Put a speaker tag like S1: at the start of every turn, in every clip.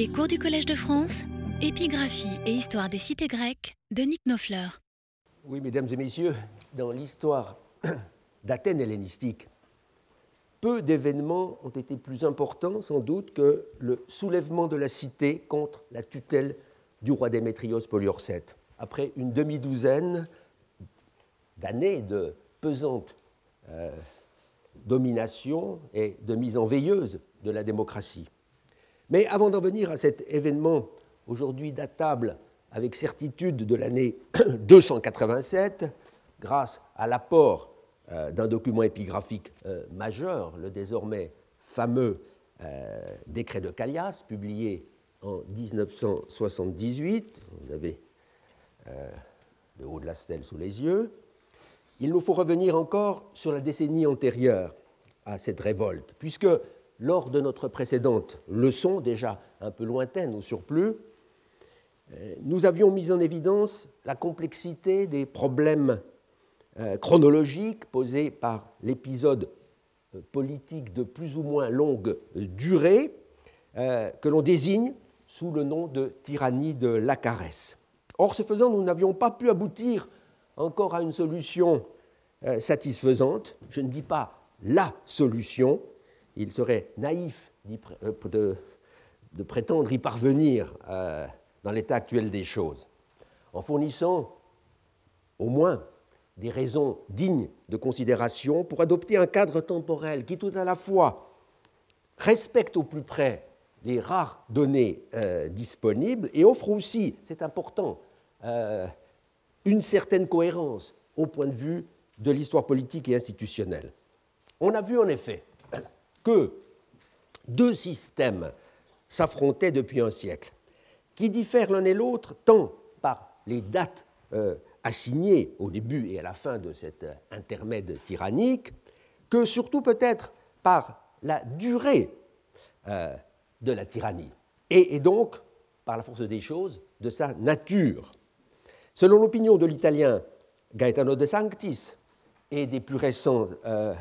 S1: Les cours du Collège de France, épigraphie et histoire des cités grecques de Nick Nofleur.
S2: Oui, mesdames et messieurs, dans l'histoire d'Athènes hellénistique, peu d'événements ont été plus importants sans doute que le soulèvement de la cité contre la tutelle du roi Démétrios Poliorcète. Après une demi-douzaine d'années de pesante euh, domination et de mise en veilleuse de la démocratie. Mais avant d'en venir à cet événement aujourd'hui datable avec certitude de l'année 287, grâce à l'apport euh, d'un document épigraphique euh, majeur, le désormais fameux euh, décret de Callias, publié en 1978, vous avez le haut de la stèle sous les yeux, il nous faut revenir encore sur la décennie antérieure à cette révolte, puisque lors de notre précédente leçon, déjà un peu lointaine au surplus, euh, nous avions mis en évidence la complexité des problèmes euh, chronologiques posés par l'épisode euh, politique de plus ou moins longue durée que l'on désigne sous le nom de tyrannie de l'Acarès. Or, ce faisant, nous n'avions pas pu aboutir encore à une solution satisfaisante. Je ne dis pas la solution, il serait naïf de, prétendre y parvenir dans l'état actuel des choses, en fournissant au moins des raisons dignes de considération pour adopter un cadre temporel qui tout à la fois respecte au plus près les rares données euh, disponibles et offre aussi, c'est important, euh, une certaine cohérence au point de vue de l'histoire politique et institutionnelle. On a vu en effet que deux systèmes s'affrontaient depuis un siècle qui diffèrent l'un et l'autre tant par les dates euh, assignées au début et à la fin de cet euh, intermède tyrannique, que surtout peut-être par la durée euh, de la tyrannie, et, et, donc par la force des choses de sa nature. Selon l'opinion de l'italien Gaetano de Sanctis et des plus récents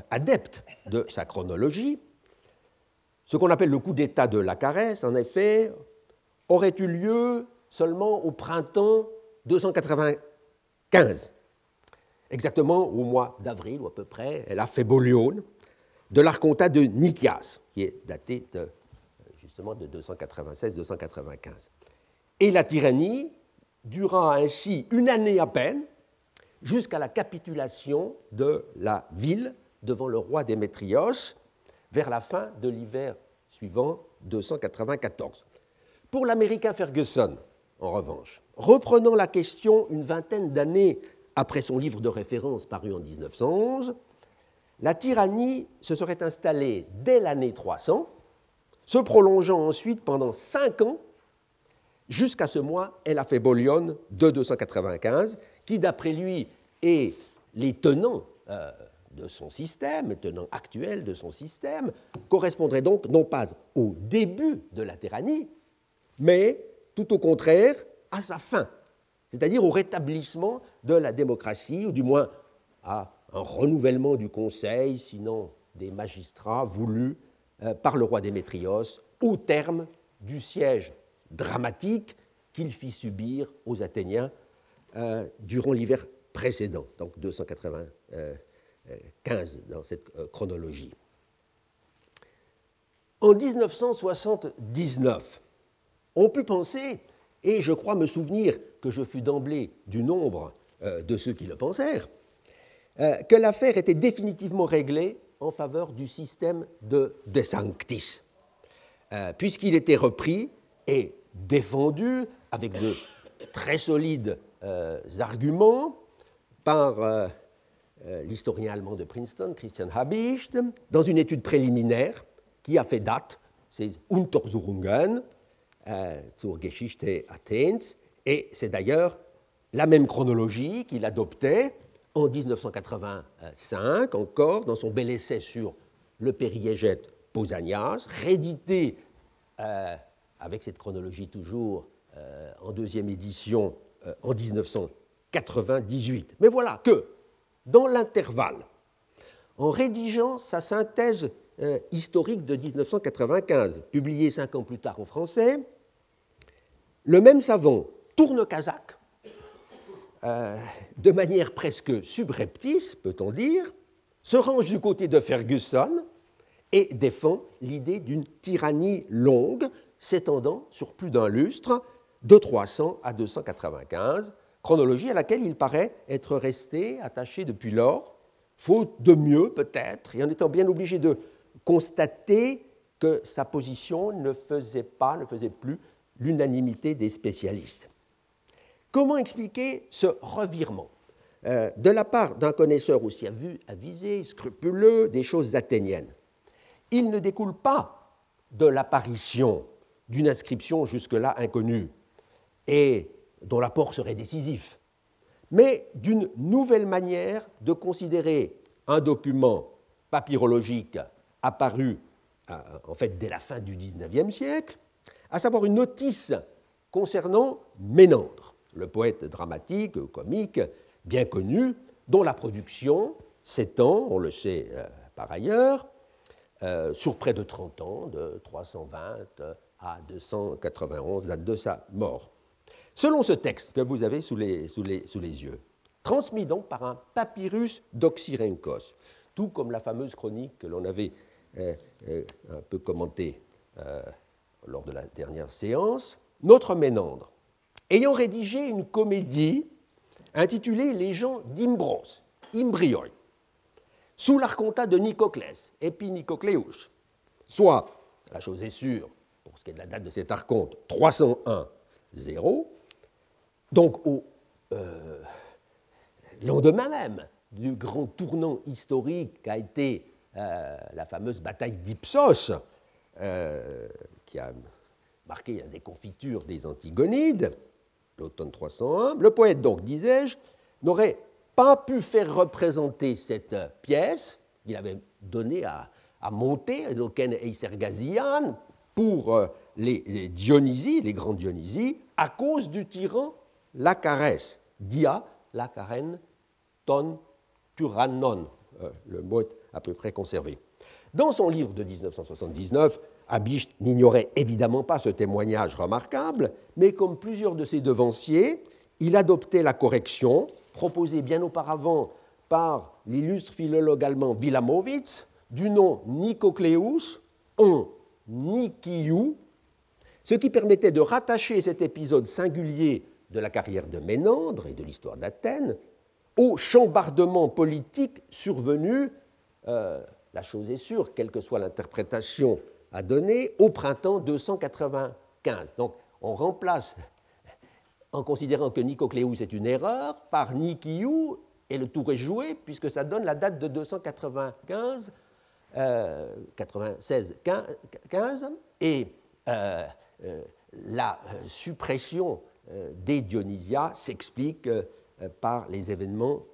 S2: adeptes de sa chronologie, ce qu'on appelle le coup d'État de la caresse, en effet, aurait eu lieu seulement au printemps 295, exactement au mois d'avril ou à peu près, elle a fait Bolione, de l'archontat de Nikias, qui est daté justement de 296-295. Et la tyrannie dura ainsi une année à peine, jusqu'à la capitulation de la ville devant le roi Démétrios vers la fin de l'hiver suivant 294. Pour l'Américain Ferguson, en revanche, reprenant la question une vingtaine d'années après son livre de référence paru en 1911, la tyrannie se serait installée dès l'année 300, se prolongeant ensuite pendant cinq ans jusqu'à ce mois elle a fait de 295, qui d'après lui est les tenants euh, de son système, les tenants actuels de son système, correspondrait donc non pas au début de la tyrannie, mais tout au contraire à sa fin, c'est-à-dire au rétablissement de la démocratie, ou du moins à un renouvellement du Conseil, sinon des magistrats voulus euh, par le roi Démétrios, au terme du siège dramatique qu'il fit subir aux Athéniens euh, durant l'hiver précédent, donc 295 dans cette euh, chronologie. En 1979, on peut penser, et je crois me souvenir que je fus d'emblée du nombre euh, de ceux qui le pensèrent, euh, que l'affaire était définitivement réglée en faveur du système de De Sanctis, puisqu'il était repris et défendu avec de très solides arguments par l'historien allemand de Princeton, Christian Habicht, dans une étude préliminaire qui a fait date, c'est Untersuchungen, euh, zur Geschichte Athens, et c'est d'ailleurs la même chronologie qu'il adoptait en 1985, encore, dans son bel essai sur le périégète Pausanias, réédité euh, avec cette chronologie toujours euh, en deuxième édition en 1998. Mais voilà que, dans l'intervalle, en rédigeant sa synthèse historique de 1995, publiée cinq ans plus tard en français, le même savant tourne Kazakh, euh, de manière presque subreptice, peut-on dire, se range du côté de Ferguson et défend l'idée d'une tyrannie longue s'étendant sur plus d'un lustre, de 300 à 295, chronologie à laquelle il paraît être resté attaché depuis lors, faute de mieux peut-être, et en étant bien obligé de constater que sa position ne faisait pas, ne faisait plus l'unanimité des spécialistes. Comment expliquer ce revirement? Euh, de la part d'un connaisseur aussi avisé, scrupuleux des choses athéniennes. Il ne découle pas de l'apparition d'une inscription jusque-là inconnue. Et dont l'apport serait décisif, mais d'une nouvelle manière de considérer un document papyrologique apparu euh, en fait dès la fin du XIXe siècle, à savoir une notice concernant Ménandre, le poète dramatique, comique, bien connu, dont la production s'étend, on le sait euh, par ailleurs, euh, sur près de 30 ans, de 320 à 291, date de sa mort. Selon ce texte que vous avez sous les, yeux, transmis donc par un papyrus d'Oxyrenkos, tout comme la fameuse chronique que l'on avait euh, euh, un peu commentée euh, lors de la dernière séance, notre Ménandre, ayant rédigé une comédie intitulée Les gens d'Imbros, Imbrioi, sous l'archontat de Nicoclès, Épinicocléus, soit, la chose est sûre, pour ce qui est de la date de cet archonte, 301-0, donc au lendemain même du grand tournant historique qu'a été euh, la fameuse bataille d'Ipsos, euh, qui a marqué la déconfiture des Antigonides, l'automne 301. Le poète, donc, disais-je, n'aurait pas pu faire représenter cette pièce qu'il avait donnée à, monter, Loken Eisergazian, pour euh, les, les Dionysies, les grandes Dionysies, à cause du tyran Lacarès, Dia Lacaren Ton Turanon. le mot est à peu près conservé. Dans son livre de 1979, Habicht n'ignorait évidemment pas ce témoignage remarquable, mais comme plusieurs de ses devanciers, il adoptait la correction proposée bien auparavant par l'illustre philologue allemand Wilamowitz du nom Nicocleus en Nikiou, ce qui permettait de rattacher cet épisode singulier de la carrière de Ménandre et de l'histoire d'Athènes au chambardement politique survenu euh, la chose est sûre, quelle que soit l'interprétation à donner, au printemps 295. Donc on remplace, en considérant que Nicocléus est une erreur, par Nikiou, et le tour est joué, puisque ça donne la date de 295, 96, 15, et euh, euh, la suppression des Dionysia s'explique par les événements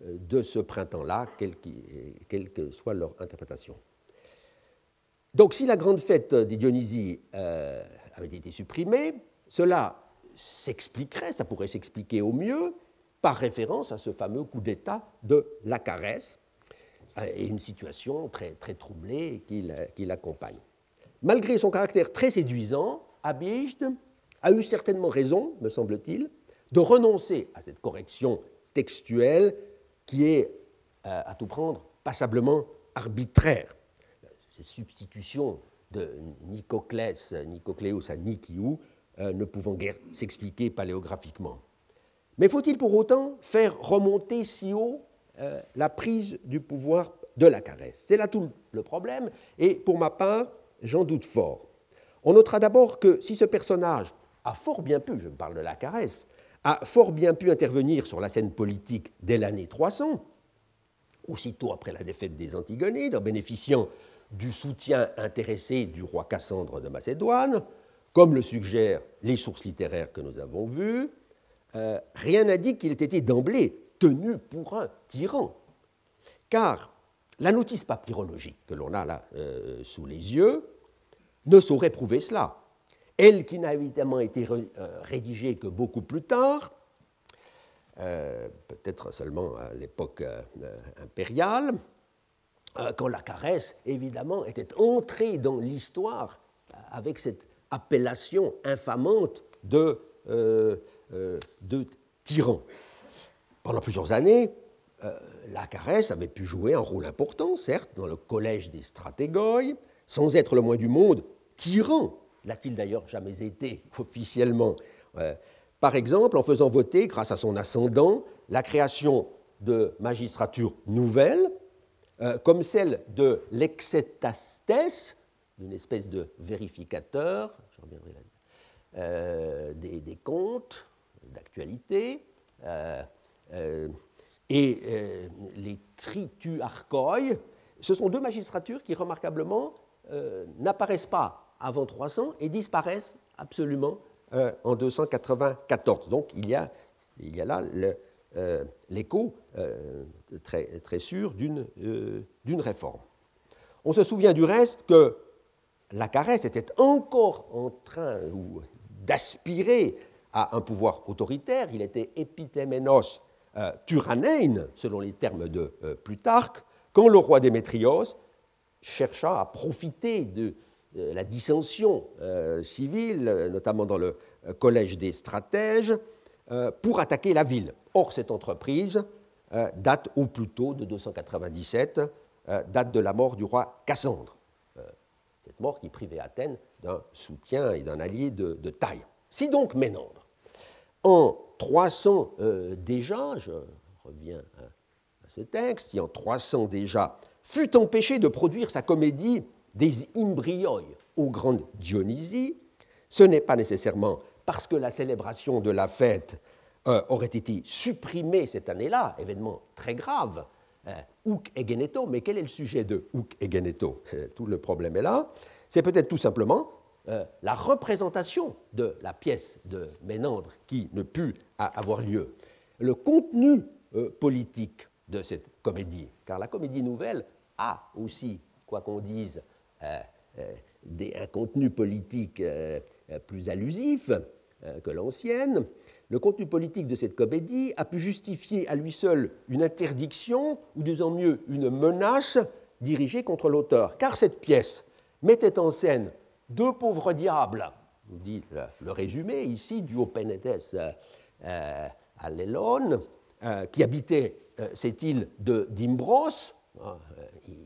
S2: de ce printemps-là, quelle, que soit leur interprétation. Donc si la grande fête des Dionysies euh, avait été supprimée, cela s'expliquerait, ça pourrait s'expliquer au mieux, par référence à ce fameux coup d'État de la caresse euh, et une situation très, très troublée qui, l'accompagne. Malgré son caractère très séduisant, Abijde a eu certainement raison, me semble-t-il, de renoncer à cette correction textuelle qui est, euh, à tout prendre, passablement arbitraire. Ces substitutions de Nicoclès, Nicocléus à Nikiou euh, ne pouvant guère s'expliquer paléographiquement. Mais faut-il pour autant faire remonter si haut euh, la prise du pouvoir de la caresse? C'est là tout le problème, et pour ma part, j'en doute fort. On notera d'abord que si ce personnage a fort bien pu, je parle de la caresse, a fort bien pu intervenir sur la scène politique dès l'année 300, aussitôt après la défaite des Antigonides, en bénéficiant du soutien intéressé du roi Cassandre de Macédoine, comme le suggèrent les sources littéraires que nous avons vues, euh, rien dit qu'il ait été d'emblée tenu pour un tyran. Car la notice papyrologique que l'on a là euh, sous les yeux ne saurait prouver cela elle qui n'a évidemment été euh, rédigée que beaucoup plus tard, euh, peut-être seulement à l'époque euh, impériale, quand la caresse, évidemment, était entrée dans l'histoire avec cette appellation infamante de, tyran. Pendant plusieurs années, la caresse avait pu jouer un rôle important, certes, dans le collège des stratégoi, sans être le moins du monde tyran. L'a-t-il d'ailleurs jamais été officiellement Par exemple, en faisant voter, grâce à son ascendant, la création de magistratures nouvelles, euh, comme celle de l'exetastes, une espèce de vérificateur, je reviendrai là, euh, des, comptes d'actualité, euh, et les trituarchoi, ce sont deux magistratures qui, remarquablement, n'apparaissent pas avant 300 et disparaissent absolument en 294. Donc il y a, il y a là euh, l'écho euh, très, très sûr euh, d'une réforme. On se souvient du reste que la caresse était encore en train d'aspirer à un pouvoir autoritaire. Il était épitéménos euh, selon les termes de Plutarque, quand le roi Démétrios chercha à profiter de la dissension civile, notamment dans le collège des stratèges, euh, pour attaquer la ville. Or, cette entreprise euh, date au plus tôt de 297, euh, date de la mort du roi Cassandre. cette mort qui privait Athènes d'un soutien et d'un allié de, taille. Si donc Ménandre, en 300 déjà, je reviens à, ce texte, si en 300 déjà fut empêché de produire sa comédie des Imbrioi aux grandes Dionysies, ce n'est pas nécessairement parce que la célébration de la fête euh, aurait été supprimée cette année-là, événement très grave, euh, Houk et Geneto, mais quel est le sujet de Houk et Geneto? Tout le problème est là. C'est peut-être tout simplement euh, la représentation de la pièce de Ménandre qui ne put avoir lieu. Le contenu politique de cette comédie, car la comédie nouvelle a aussi, quoi qu'on dise, des, un contenu politique plus allusif, euh, que l'ancienne, le contenu politique de cette comédie a pu justifier à lui seul une interdiction, ou disons mieux une menace dirigée contre l'auteur. Car cette pièce mettait en scène deux pauvres diables, dit le, résumé ici du Openetes euh, euh, à Lélone, qui habitaient cette île de d'Imbros,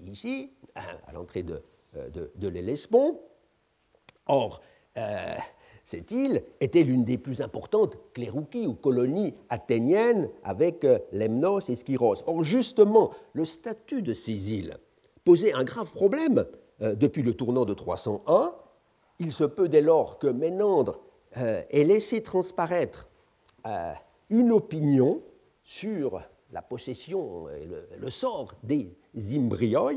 S2: ici, à l'entrée de, de, de l'Hellespont. Or, cette île était l'une des plus importantes cléroukies ou colonies athéniennes avec euh, Lemnos et Skyros. Or, justement, le statut de ces îles posait un grave problème euh, depuis le tournant de 301. Il se peut dès lors que Ménandre euh, ait laissé transparaître une opinion sur la possession et le, sort des Imbrioi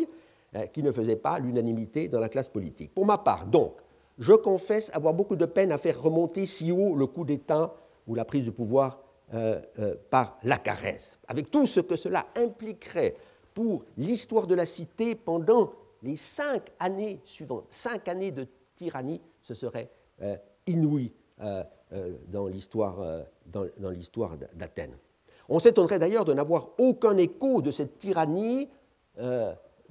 S2: qui ne faisait pas l'unanimité dans la classe politique. Pour ma part, donc, je confesse avoir beaucoup de peine à faire remonter si haut le coup d'État ou la prise de pouvoir euh, euh, par la caresse, avec tout ce que cela impliquerait pour l'histoire de la cité pendant les cinq années suivantes. Cinq années de tyrannie, ce serait euh, inouï dans l'histoire d'Athènes. On s'étonnerait d'ailleurs de n'avoir aucun écho de cette tyrannie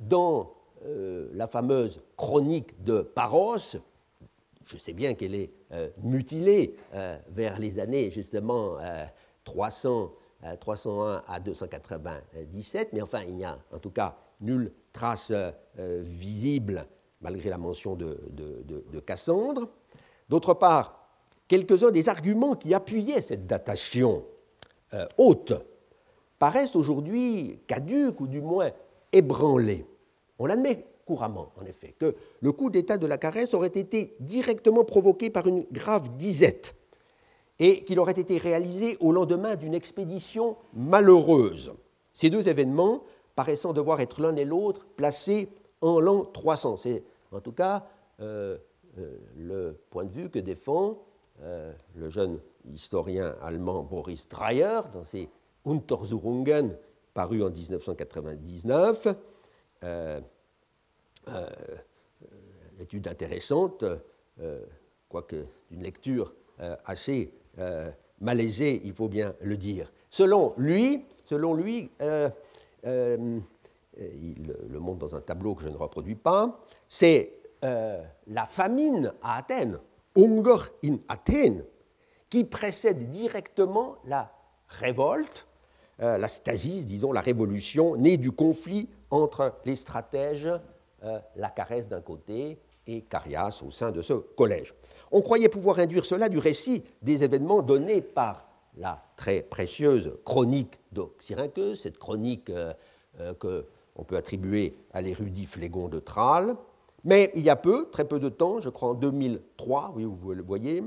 S2: dans la fameuse chronique de Paros, je sais bien qu'elle est euh, mutilée euh, vers les années justement 300, euh, 301 à 297, mais enfin il n'y a en tout cas nulle trace visible malgré la mention de, de Cassandre. D'autre part, quelques-uns des arguments qui appuyaient cette datation haute paraissent aujourd'hui caduques ou du moins ébranlés. On l'admet couramment, en effet, que le coup d'État de la caresse aurait été directement provoqué par une grave disette et qu'il aurait été réalisé au lendemain d'une expédition malheureuse. Ces deux événements paraissant devoir être l'un et l'autre placés en l'an 300. C'est en tout cas euh, euh, le point de vue que défend euh, le jeune historien allemand Boris Dreyer dans ses Untersuchungen parus en 1999. Euh, étude intéressante, euh, quoique d'une lecture euh, assez malaisée, il faut bien le dire. Selon lui, selon lui il le montre dans un tableau que je ne reproduis pas, c'est la famine à Athènes Hunger in Athènes, qui précède directement la révolte, euh, la stasis, disons, la révolution née du conflit entre les stratèges, euh, la caresse d'un côté et Carias au sein de ce collège. On croyait pouvoir induire cela du récit des événements donnés par la très précieuse chronique d'Oxyrhynchus, cette chronique euh, euh, qu'on peut attribuer à l'érudit Phlégon de Tralles. Mais il y a peu, très peu de temps, je crois en 2003, oui, vous le voyez,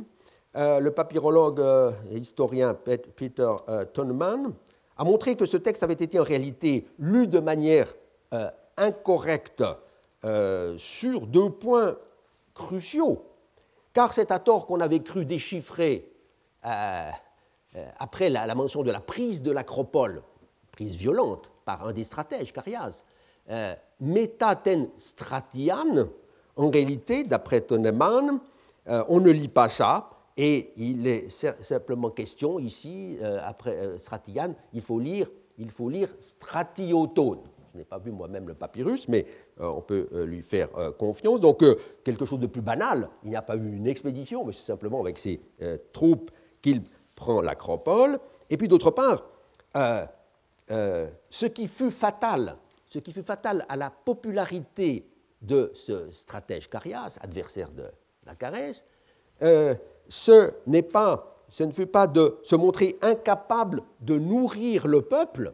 S2: euh, le papyrologue et historien Peter Tonman a montré que ce texte avait été en réalité lu de manière incorrecte sur deux points cruciaux, car c'est à tort qu'on avait cru déchiffrer euh, après la, mention de la prise de l'acropole, prise violente par un des stratèges, Carias, euh, metaten stratian, en réalité, d'après Toneman, euh, on ne lit pas ça, et il est simplement question ici, après stratian, il faut lire, il faut lire stratiotone. Je n'ai pas vu moi-même le papyrus, mais on peut lui faire confiance. Donc, quelque chose de plus banal, il n'y a pas eu une expédition, mais c'est simplement avec ses troupes qu'il prend l'acropole. Et puis d'autre part, euh, euh, ce qui fut fatal, ce qui fut fatal à la popularité de ce stratège Carias, adversaire de la caresse, euh, ce n'est pas, ce ne fut pas de se montrer incapable de nourrir le peuple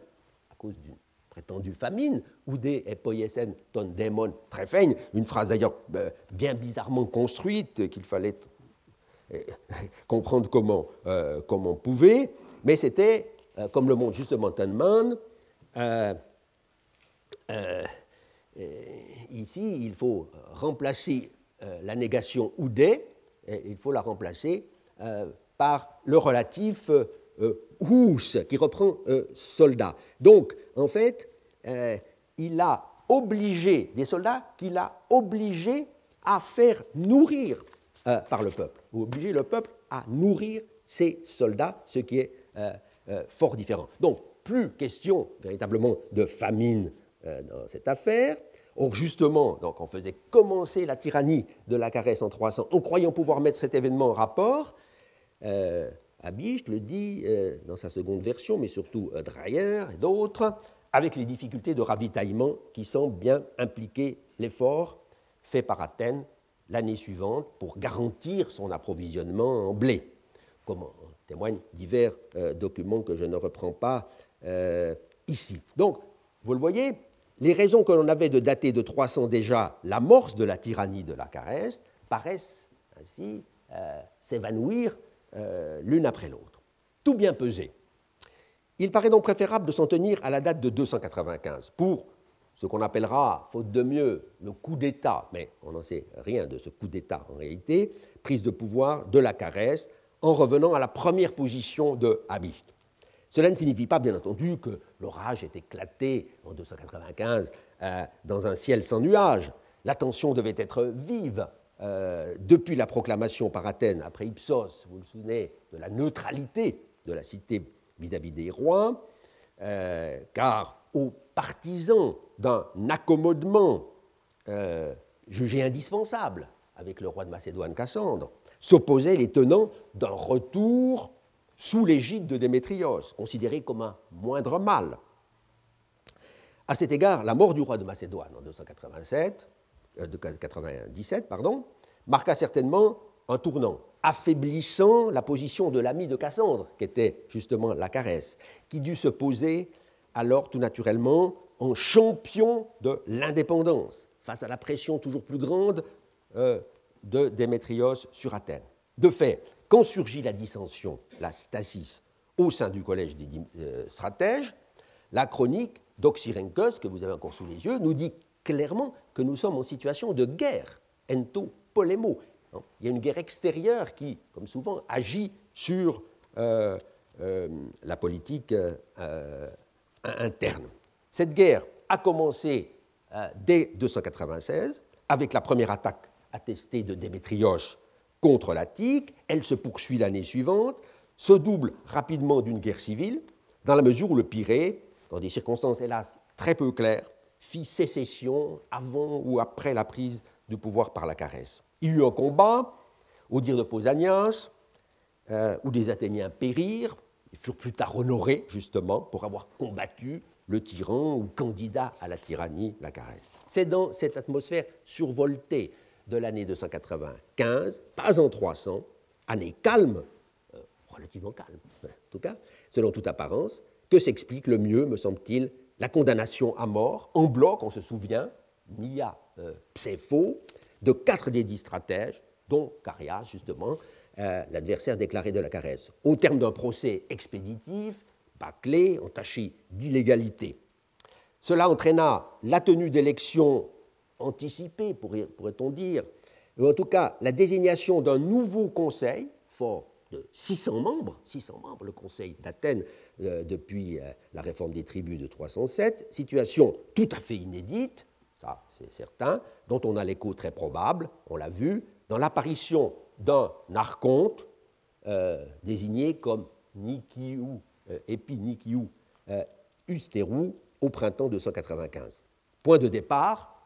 S2: à cause d'une prétendue famine, ou des epoiesen ton démon une phrase d'ailleurs bien bizarrement construite qu'il fallait comprendre comment, euh, on pouvait, mais c'était, euh, comme le montre justement Tunman, euh, ici, il faut remplacer la négation oudé, il faut la remplacer par le relatif ous, qui reprend soldat. Donc, en fait, il a obligé des soldats qu'il a obligés à faire nourrir par le peuple vous obligez le peuple à nourrir ses soldats, ce qui est euh, euh, fort différent. Donc, plus question véritablement de famine euh, dans cette affaire. Or, justement, donc, on faisait commencer la tyrannie de la caresse en 300 en croyant pouvoir mettre cet événement en rapport. Euh, le dit dans sa seconde version, mais surtout Dreyer et d'autres, avec les difficultés de ravitaillement qui semblent bien impliquer l'effort fait par Athènes l'année suivante pour garantir son approvisionnement en blé, comme en témoignent divers euh, documents que je ne reprends pas euh, ici. Donc, vous le voyez, les raisons que l'on avait de dater de 300 déjà l'amorce de la tyrannie de la caresse paraissent ainsi euh, l'une après l'autre. Tout bien pesé. Il paraît donc préférable de s'en tenir à la date de 295 pour ce qu'on appellera, faute de mieux, le coup d'État, mais on n'en sait rien de ce coup d'État en réalité, prise de pouvoir de la caresse, en revenant à la première position de Habit. Cela ne signifie pas, bien entendu, que l'orage est éclaté en 295 euh, dans un ciel sans nuages. L'attention devait être vive euh, depuis la proclamation par Athènes, après Ipsos, vous vous souvenez, de la neutralité de la cité vis-à-vis des rois, euh, car aux partisans d'un accommodement euh, jugé indispensable avec le roi de Macédoine Cassandre, s'opposaient les tenants d'un retour sous l'égide de Démétrios, considéré comme un moindre mal. À cet égard, la mort du roi de Macédoine en 287, euh, de 97 pardon, marqua certainement un tournant, affaiblissant la position de l'ami de Cassandre, qui était justement la caresse, qui dut se poser alors tout naturellement en champion de l'indépendance face à la pression toujours plus grande euh, de Démétrios sur Athènes. De fait, quand surgit la dissension, la stasis, au sein du collège des euh, stratèges, la chronique d'Oxyrhynchos, que vous avez encore sous les yeux, nous dit clairement que nous sommes en situation de guerre, ento polémo. Il y a une guerre extérieure qui, comme souvent, agit sur euh, la politique interne. Cette guerre a commencé euh, dès 296 avec la première attaque attestée de Démétrios contre l'Attique. Elle se poursuit l'année suivante, se double rapidement d'une guerre civile, dans la mesure où le Pirée, dans des circonstances hélas très peu claires, fit sécession avant ou après la prise du pouvoir par la caresse. Il y eut un combat Au dire de Pausanias, euh, où des Athéniens périrent, ils furent plus tard honorés, justement, pour avoir combattu le tyran ou candidat à la tyrannie, la caresse. C'est dans cette atmosphère survoltée de l'année 295, pas en 300, année calme, euh, relativement calme en tout cas, selon toute apparence, que s'explique le mieux, me semble-t-il, la condamnation à mort, en bloc, on se souvient, Mia euh, de quatre des dix stratèges, dont Carias, justement, euh, l'adversaire déclaré de la caresse, au terme d'un procès expéditif, bâclé, entaché d'illégalité. Cela entraîna la tenue d'élections anticipées, pourrait-on dire, ou en tout cas la désignation d'un nouveau conseil, fort de 600 membres, 600 membres, le conseil d'Athènes euh, depuis euh, la réforme des tribus de 307, situation tout à fait inédite, ça c'est certain, dont on a l'écho très probable, on l'a vu, dans l'apparition d'un archonte euh, désigné comme Nikiou, Epinikiou Usterou au printemps 295. Point de départ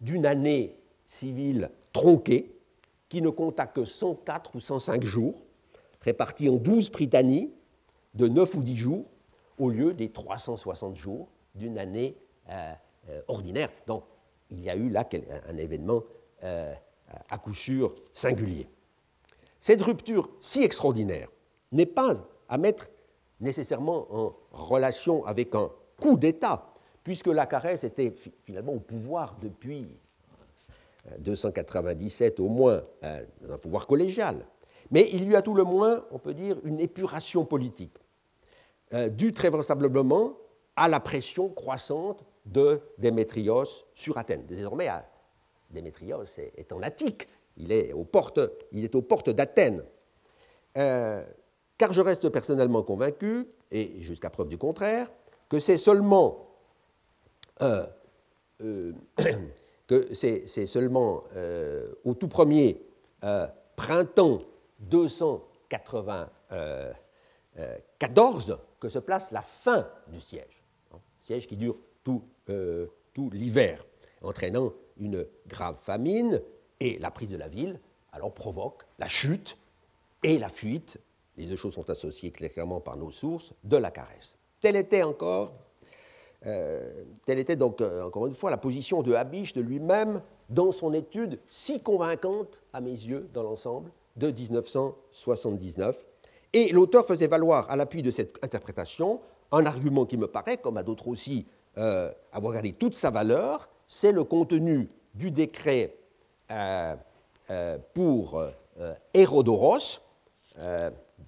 S2: d'une année civile tronquée qui ne compta que 104 ou 105 jours, répartis en 12 Britannies de 9 ou 10 jours, au lieu des 360 jours d'une année euh, euh, ordinaire. Donc, il y a eu là un événement euh, à coup sûr singulier. Cette rupture si extraordinaire n'est pas à mettre nécessairement en relation avec un coup d'État, puisque la caresse était finalement au pouvoir depuis 297 au moins, un pouvoir collégial. Mais il y a tout le moins, on peut dire, une épuration politique, euh, due très vraisemblablement à la pression croissante de Démétrios sur Athènes. Désormais, Démétrios est, en Attique, il est aux portes, il est aux portes d'Athènes. Euh, car je reste personnellement convaincu, et jusqu'à preuve du contraire, que c'est seulement, euh, que c'est, seulement au tout premier printemps 294 que se place la fin du siège. Siège qui dure tout, euh, tout l'hiver, entraînant une grave famine et la prise de la ville, alors provoque la chute et la fuite, les deux choses sont associées clairement par nos sources, de la caresse. Telle était encore, euh, telle était donc euh, encore une fois la position de Habiche de lui-même dans son étude si convaincante à mes yeux dans l'ensemble de 1979. Et l'auteur faisait valoir, à l'appui de cette interprétation, un argument qui me paraît, comme à d'autres aussi, euh, avoir gardé toute sa valeur, c'est le contenu du décret euh, euh, pour Hérodoros,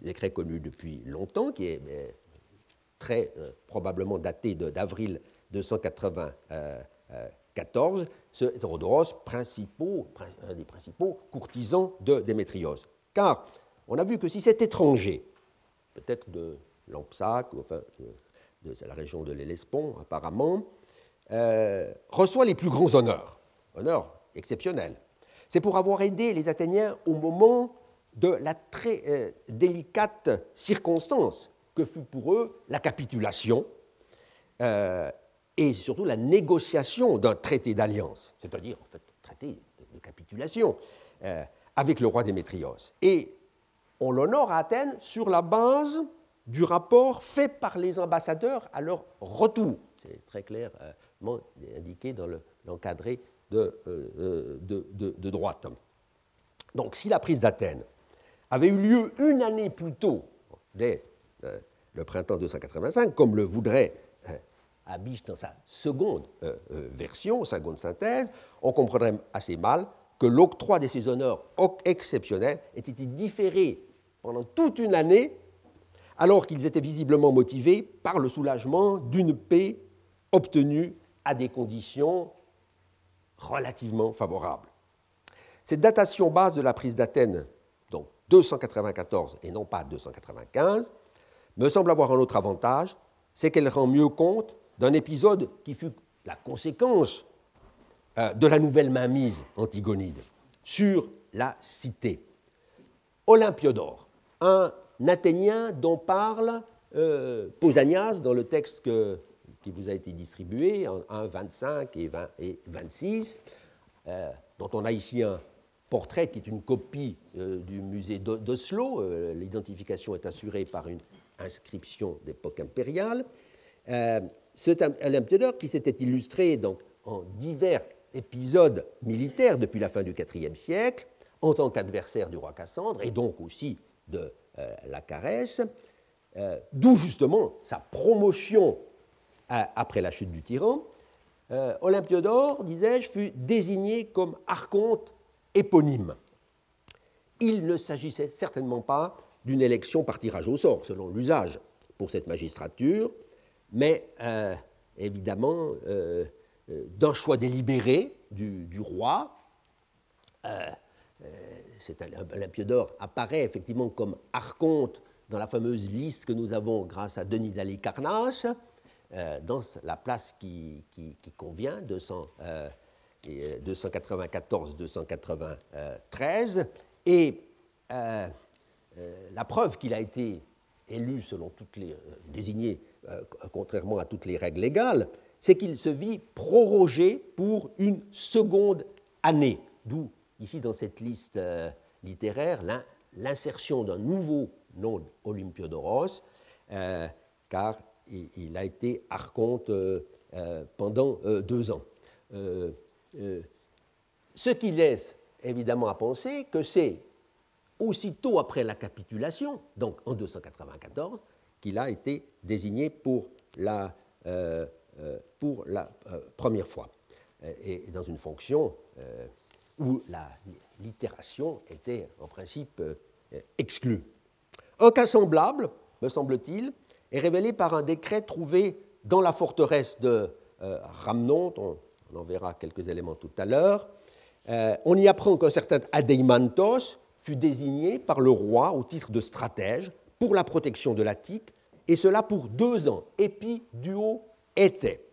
S2: décret connu depuis longtemps, qui est très probablement daté d'avril 280. 14, ce Hérodoros, principaux, un des principaux courtisans de Démétrios. Car on a vu que si cet étranger, peut-être de Lampsac, enfin de, la région de l'Hellespont apparemment, euh, reçoit les plus grands honneurs, honneurs exceptionnels, c'est pour avoir aidé les Athéniens au moment de la très euh, délicate circonstance que fut pour eux la capitulation euh, et surtout la négociation d'un traité d'alliance, c'est-à-dire en fait traité de, capitulation euh, avec le roi Démétrios. Et on l'honore à Athènes sur la base du rapport fait par les ambassadeurs à leur retour. C'est très clairement indiqué dans l'encadré de, euh, de, droite. Donc si la prise d'Athènes avait eu lieu une année plus tôt, dès euh, le printemps 285, comme le voudrait Dans sa seconde euh, euh, version, seconde synthèse, on comprendrait assez mal que l'octroi de ces honneurs exceptionnels ait été différé pendant toute une année, alors qu'ils étaient visiblement motivés par le soulagement d'une paix obtenue à des conditions relativement favorables. Cette datation base de la prise d'Athènes, donc 294 et non pas 295, me semble avoir un autre avantage, c'est qu'elle rend mieux compte d'un épisode qui fut la conséquence euh, de la nouvelle mainmise antigonide sur la cité. Olympiodore, un Athénien dont parle euh, Pausanias dans le texte qui vous a été distribué, en 1, 25 et, 20, et 26, euh, dont on a ici un portrait qui est une copie du musée d'Oslo. L'identification est assurée par une inscription d'époque impériale. C'est un Olympiodore qui s'était illustré donc, en divers épisodes militaires depuis la fin du IVe siècle, en tant qu'adversaire du roi Cassandre et donc aussi de la Caresse, d'où justement sa promotion après la chute du tyran, euh, Olympiodore, disais-je, fut désigné comme archonte éponyme. Il ne s'agissait certainement pas d'une élection par tirage au sort, selon l'usage pour cette magistrature, mais euh, évidemment euh, d'un choix délibéré du, roi. Olympiodore apparaît effectivement comme archonte dans la fameuse liste que nous avons grâce à Denis d'Ali-Carnasse, euh, dans la place qui, convient, 294-293. Euh, et euh, la preuve qu'il a été élu selon toutes les désigné contrairement à toutes les règles légales, c'est qu'il se vit prorogé pour une seconde année. D'où, ici, dans cette liste littéraire, l'insertion d'un nouveau nom Olympiodoros, car il a été archonte euh, euh, pendant euh, deux ans. ce qui laisse évidemment à penser que c'est aussitôt après la capitulation, donc en 294, qu'il a été désigné pour la, pour la première fois, et dans une fonction où la littération était en principe exclue. Un cas semblable, me semble-t-il, est révélé par un décret trouvé dans la forteresse de euh, on, en verra quelques éléments tout à l'heure. Euh, on y apprend qu'un certain Adeimantos fut désigné par le roi au titre de stratège pour la protection de l'Attique, et cela pour deux ans. Épi duo était.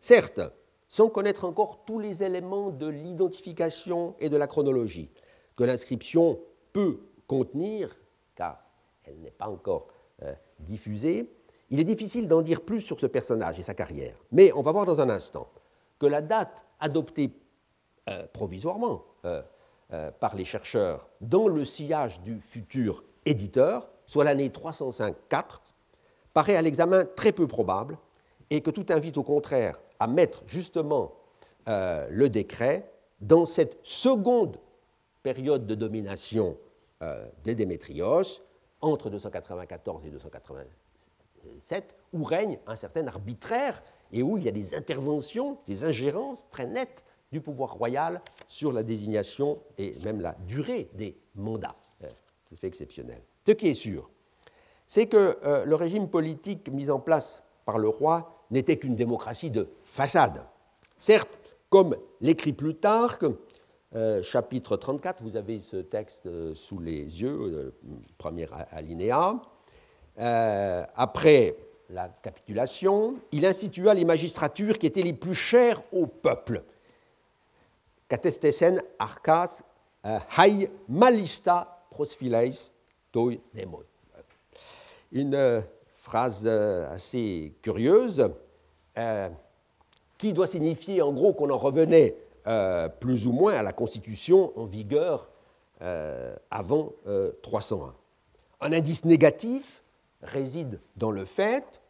S2: Certes, sans connaître encore tous les éléments de l'identification et de la chronologie que l'inscription peut contenir, car elle n'est pas encore euh, diffusé, il est difficile d'en dire plus sur ce personnage et sa carrière. Mais on va voir dans un instant que la date adoptée euh, provisoirement euh, par les chercheurs dans le sillage du futur éditeur, soit l'année 305-4, paraît à l'examen très peu probable et que tout invite au contraire à mettre justement le décret dans cette seconde période de domination des Démétrios, entre 294 et 287, où règne un certain arbitraire et où il y a des interventions, des ingérences très nettes du pouvoir royal sur la désignation et même la durée des mandats. Euh, c'est fait exceptionnel. Ce qui est sûr, c'est que euh, le régime politique mis en place par le roi n'était qu'une démocratie de façade. Certes, comme l'écrit Plutarque, euh, chapitre 34, vous avez ce texte euh, sous les yeux, premier alinéa. après la capitulation, il institua les magistratures qui étaient les plus chères au peuple. Catestesen arcas hai malista prosphileis Une phrase assez curieuse qui doit signifier en gros qu'on en revenait euh, plus ou moins à la Constitution en vigueur euh, avant 301. Euh, Un indice négatif réside dans le fait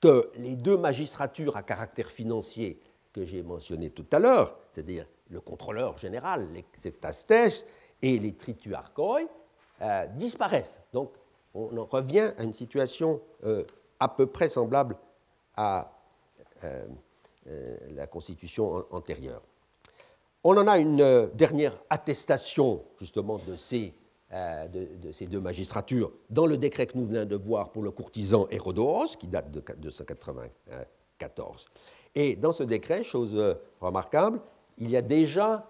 S2: que les deux magistratures à caractère financier que j'ai mentionnées tout à l'heure, c'est-à-dire le contrôleur général, les et les trituarchoi, disparaissent. Donc on en revient à une situation à peu près semblable à la constitution antérieure. On en a une euh, dernière attestation justement de ces, euh, de, ces, deux magistratures dans le décret que nous venons de voir pour le courtisan Hérodoros, qui date de 294. Et dans ce décret, chose euh, remarquable, il y a déjà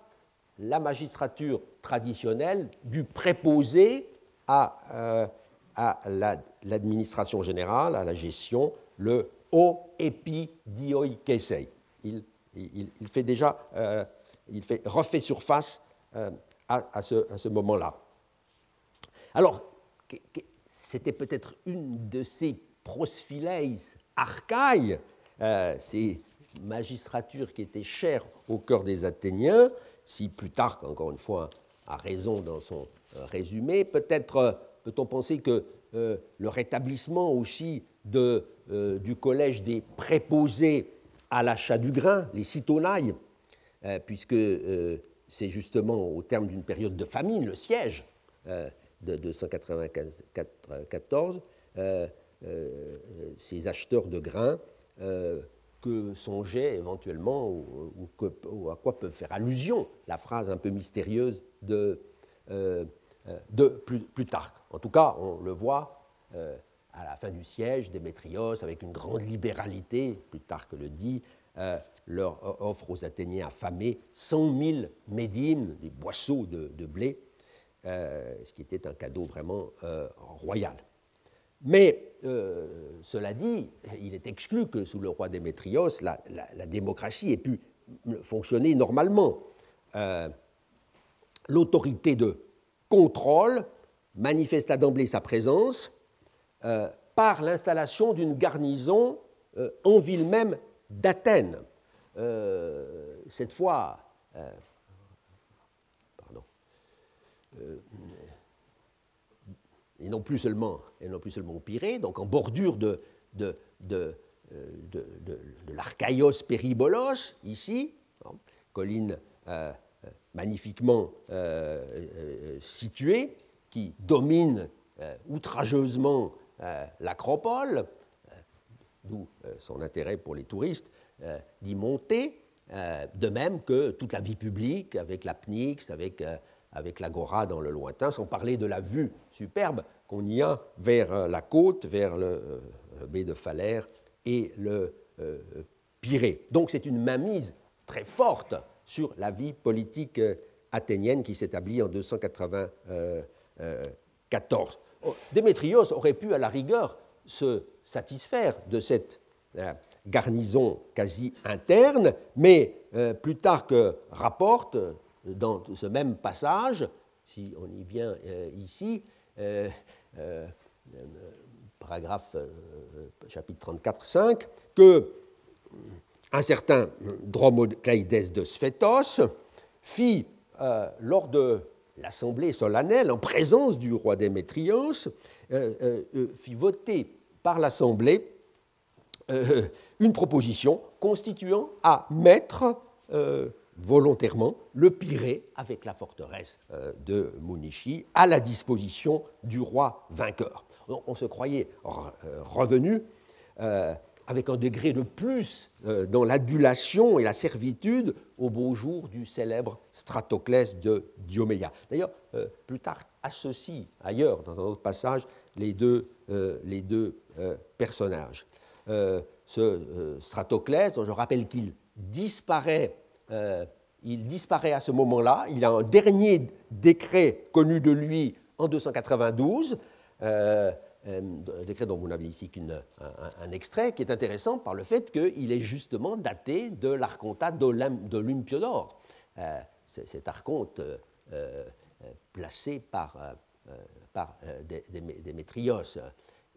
S2: la magistrature traditionnelle du préposé à, à l'administration générale, à la gestion, le o epi dioi il, il, fait déjà il fait, refait surface euh, à, ce, moment-là. Alors, c'était peut-être une de ces prosphileis archaïs, euh, ces magistratures qui étaient chères au cœur des Athéniens, si Plutarque, encore une fois, a raison dans son résumé. Peut-être peut-on penser que le rétablissement aussi de, du collège des préposés à l'achat du grain, les citonailles, puisque c'est justement au terme d'une période de famine, le siège de 294, ces acheteurs de grains songeait éventuellement ou, à quoi peut faire allusion la phrase un peu mystérieuse de, euh, de Plutarque. En tout cas, on le voit euh, à la fin du siège, Démétrios, avec une grande libéralité, Plutarque le dit, euh, leur offre aux Athéniens affamés 100 000 médimes, des boisseaux de blé, ce qui était un cadeau vraiment royal. Mais euh, cela dit, il est exclu que sous le roi Démétrios, la, démocratie ait pu fonctionner normalement. Euh, l'autorité de contrôle manifesta d'emblée sa présence euh, par l'installation d'une garnison en ville même d'Athènes. cette fois, pardon, et non plus seulement, et non plus seulement au Pirée, donc en bordure de, de, de, euh, de, l'Archaïos Péribolos, ici, hein, colline euh, euh, magnifiquement située, qui domine outrageusement l'acropole, d'où son intérêt pour les touristes d'y monter, de même que toute la vie publique, avec la PNIX, avec avec l'agora dans le lointain, sans parler de la vue superbe qu'on y a vers euh, la côte, vers le, euh, baie de Falère et le euh, Pirée. Donc c'est une mainmise très forte sur la vie politique athénienne qui s'établit en 294. Démétrios aurait pu à la rigueur se satisfaire de cette garnison quasi interne, mais plus tard que rapporte dans ce même passage, si on y vient euh, ici, euh, euh, paragraphe chapitre 34, 5, que un certain Dromocleides de Sphétos fit, lors de l'assemblée solennelle, en présence du roi Démétrios, fit voter par l'assemblée une proposition constituant à mettre volontairement le Pirée avec la forteresse euh, de Munichi à la disposition du roi vainqueur. on se croyait euh, revenu euh, avec un degré de plus dans l'adulation et la servitude au beau jour du célèbre Stratoclès de Dioméa. D'ailleurs, plus tard associe ailleurs, dans un autre passage, les deux, les deux personnages. ce Stratoclès, dont je rappelle qu'il disparaît euh, il disparaît à ce moment-là. Il a un dernier décret connu de lui en 292, euh, euh, un décret dont vous n'avez ici qu'un un, extrait, qui est intéressant par le fait qu'il est justement daté de l'archontat d'Olympiodore. cet archonte placé par, par Démétrios.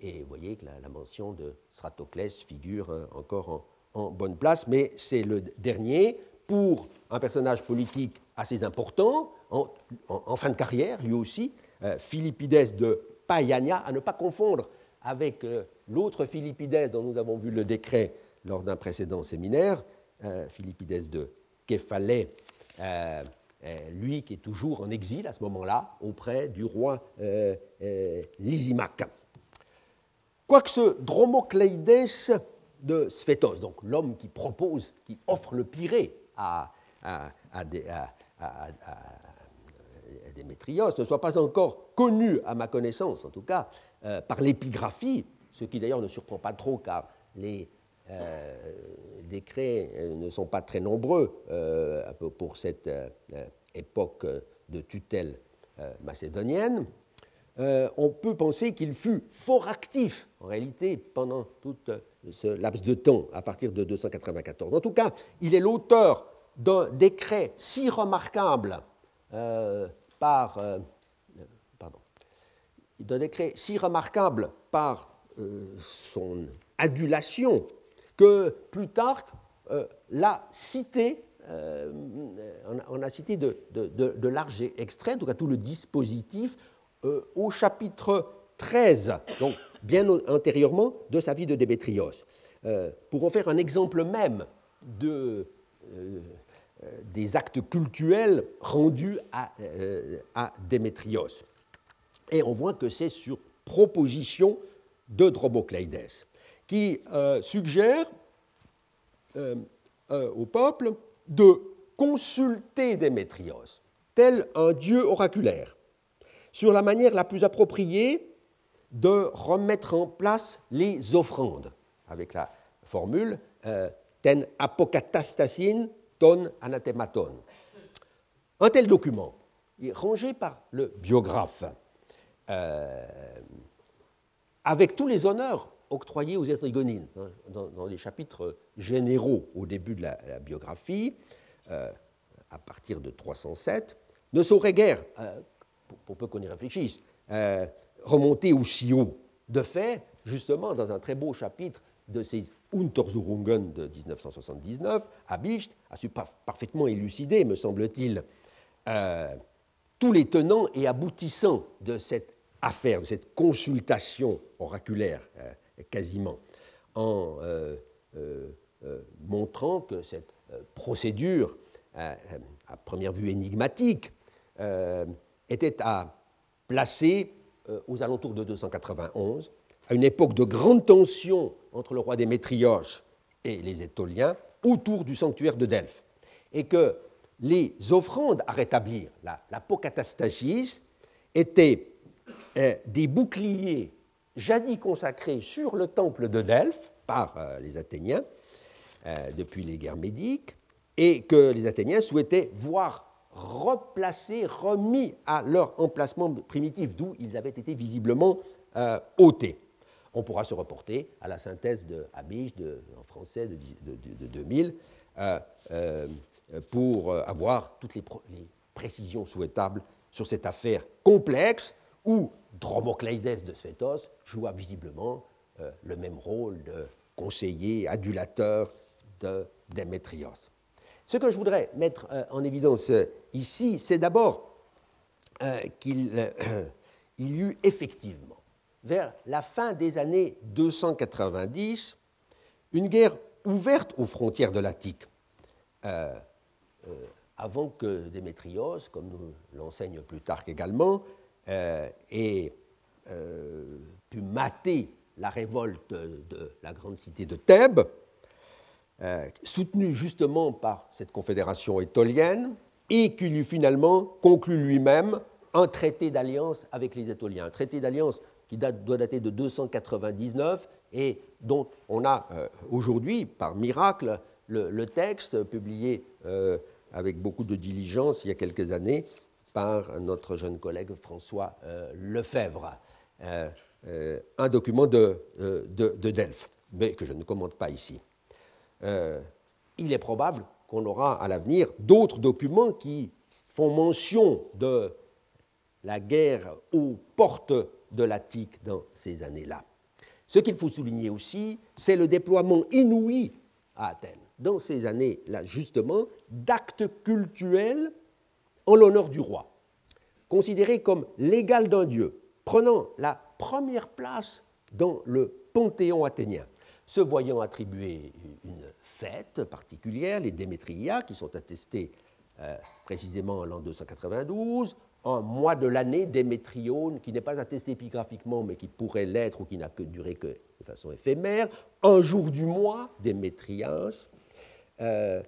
S2: Et vous voyez que la, mention de Stratoclès figure encore en, en bonne place, mais c'est le dernier pour un personnage politique assez important, en, fin de carrière, lui aussi, euh, Philippides de Paiania, à ne pas confondre avec euh, l'autre Philippides dont nous avons vu le décret lors d'un précédent séminaire, euh, Philippides de Képhalais, lui qui est toujours en exil à ce moment-là auprès du roi Lysimaque. Quoique ce Dromocleides de Sphétos, donc l'homme qui propose, qui offre le Pirée à, à, Démétrios ne soit pas encore connu, à ma connaissance en tout cas, euh, par l'épigraphie, ce qui d'ailleurs ne surprend pas trop car les euh, décrets euh, ne sont pas très nombreux pour cette époque de tutelle macédonienne. on peut penser qu'il fut fort actif, en réalité, pendant tout ce laps de temps, à partir de 294. En tout cas, il est l'auteur d'un décret si remarquable euh, par euh, pardon, d'un décret si remarquable par euh, son adulation que Plutarque l'a cité on, a, cité de, de, larges extraits, en tout cas tout le dispositif, au chapitre 13, donc bien antérieurement de sa vie de Démétrios. pour en faire un exemple même de, des actes cultuels rendus à, à Démétrios. Et on voit que c'est sur proposition de Drobocleides, qui euh, suggère euh, euh, au peuple de consulter Démétrios, tel un dieu oraculaire, sur la manière la plus appropriée de remettre en place les offrandes, avec la formule ten apokatastasin ton anathematon. Un tel document rangé par le biographe euh, avec tous les honneurs octroyés aux Étrigonines, hein, dans, les chapitres généraux au début de la, biographie, euh, à partir de 307, ne saurait guère, euh, pour, peu qu'on y réfléchisse, remonter aussi haut. De fait, justement, dans un très beau chapitre de ces Untersuchungen de 1979, Habicht a su parfaitement élucider, me semble-t-il, tous les tenants et aboutissants de cette affaire, de cette consultation oraculaire euh, quasiment, en euh, euh, montrant que cette procédure, à première vue énigmatique, était à placer aux alentours de 291, à une époque de grande tension entre le roi Démétrios et les Étoliens, autour du sanctuaire de Delphes, et que les offrandes à rétablir, la, la étaient euh, des boucliers jadis consacrés sur le temple de Delphes par euh, les Athéniens euh, depuis les guerres médiques et que les Athéniens souhaitaient voir replacés, remis à leur emplacement primitif, d'où ils avaient été visiblement ôtés. On pourra se reporter à la synthèse de Habich, en français de, de 2000, pour avoir toutes les, précisions souhaitables sur cette affaire complexe où Dromocleides de Sphétos joua visiblement euh, le même rôle de conseiller, adulateur de Démétrios. Ce que je voudrais mettre euh, en évidence euh, ici, c'est d'abord qu'il y eut effectivement, vers la fin des années 290, une guerre ouverte aux frontières de l'Attique, avant que Démétrios, comme nous l'enseigne Plutarque également, euh, euh, pu mater la révolte de la grande cité de Thèbes, euh, soutenue justement par cette confédération étolienne, et qu'il eut finalement conclu lui-même un traité d'alliance avec les Étoliens. Un traité d'alliance qui doit dater de 299 et dont on a aujourd'hui, par miracle, le, texte publié avec beaucoup de diligence il y a quelques années par notre jeune collègue François euh, Lefebvre, euh, euh, un document de, de, Delphes, mais que je ne commente pas ici. il est probable qu'on aura à l'avenir d'autres documents qui font mention de la guerre aux portes de l'Attique dans ces années-là. Ce qu'il faut souligner aussi, c'est le déploiement inouï à Athènes, dans ces années-là justement, d'actes cultuels en l'honneur du roi, considéré comme l'égal d'un dieu, prenant la première place dans le panthéon athénien, se voyant attribuer une fête particulière, les Démétria, qui sont attestés euh, précisément en l'an 292, un mois de l'année, Démétrione, qui n'est pas attesté épigraphiquement, mais qui pourrait l'être ou qui n'a que duré que de façon éphémère, un jour du mois, Démétrias. Euh,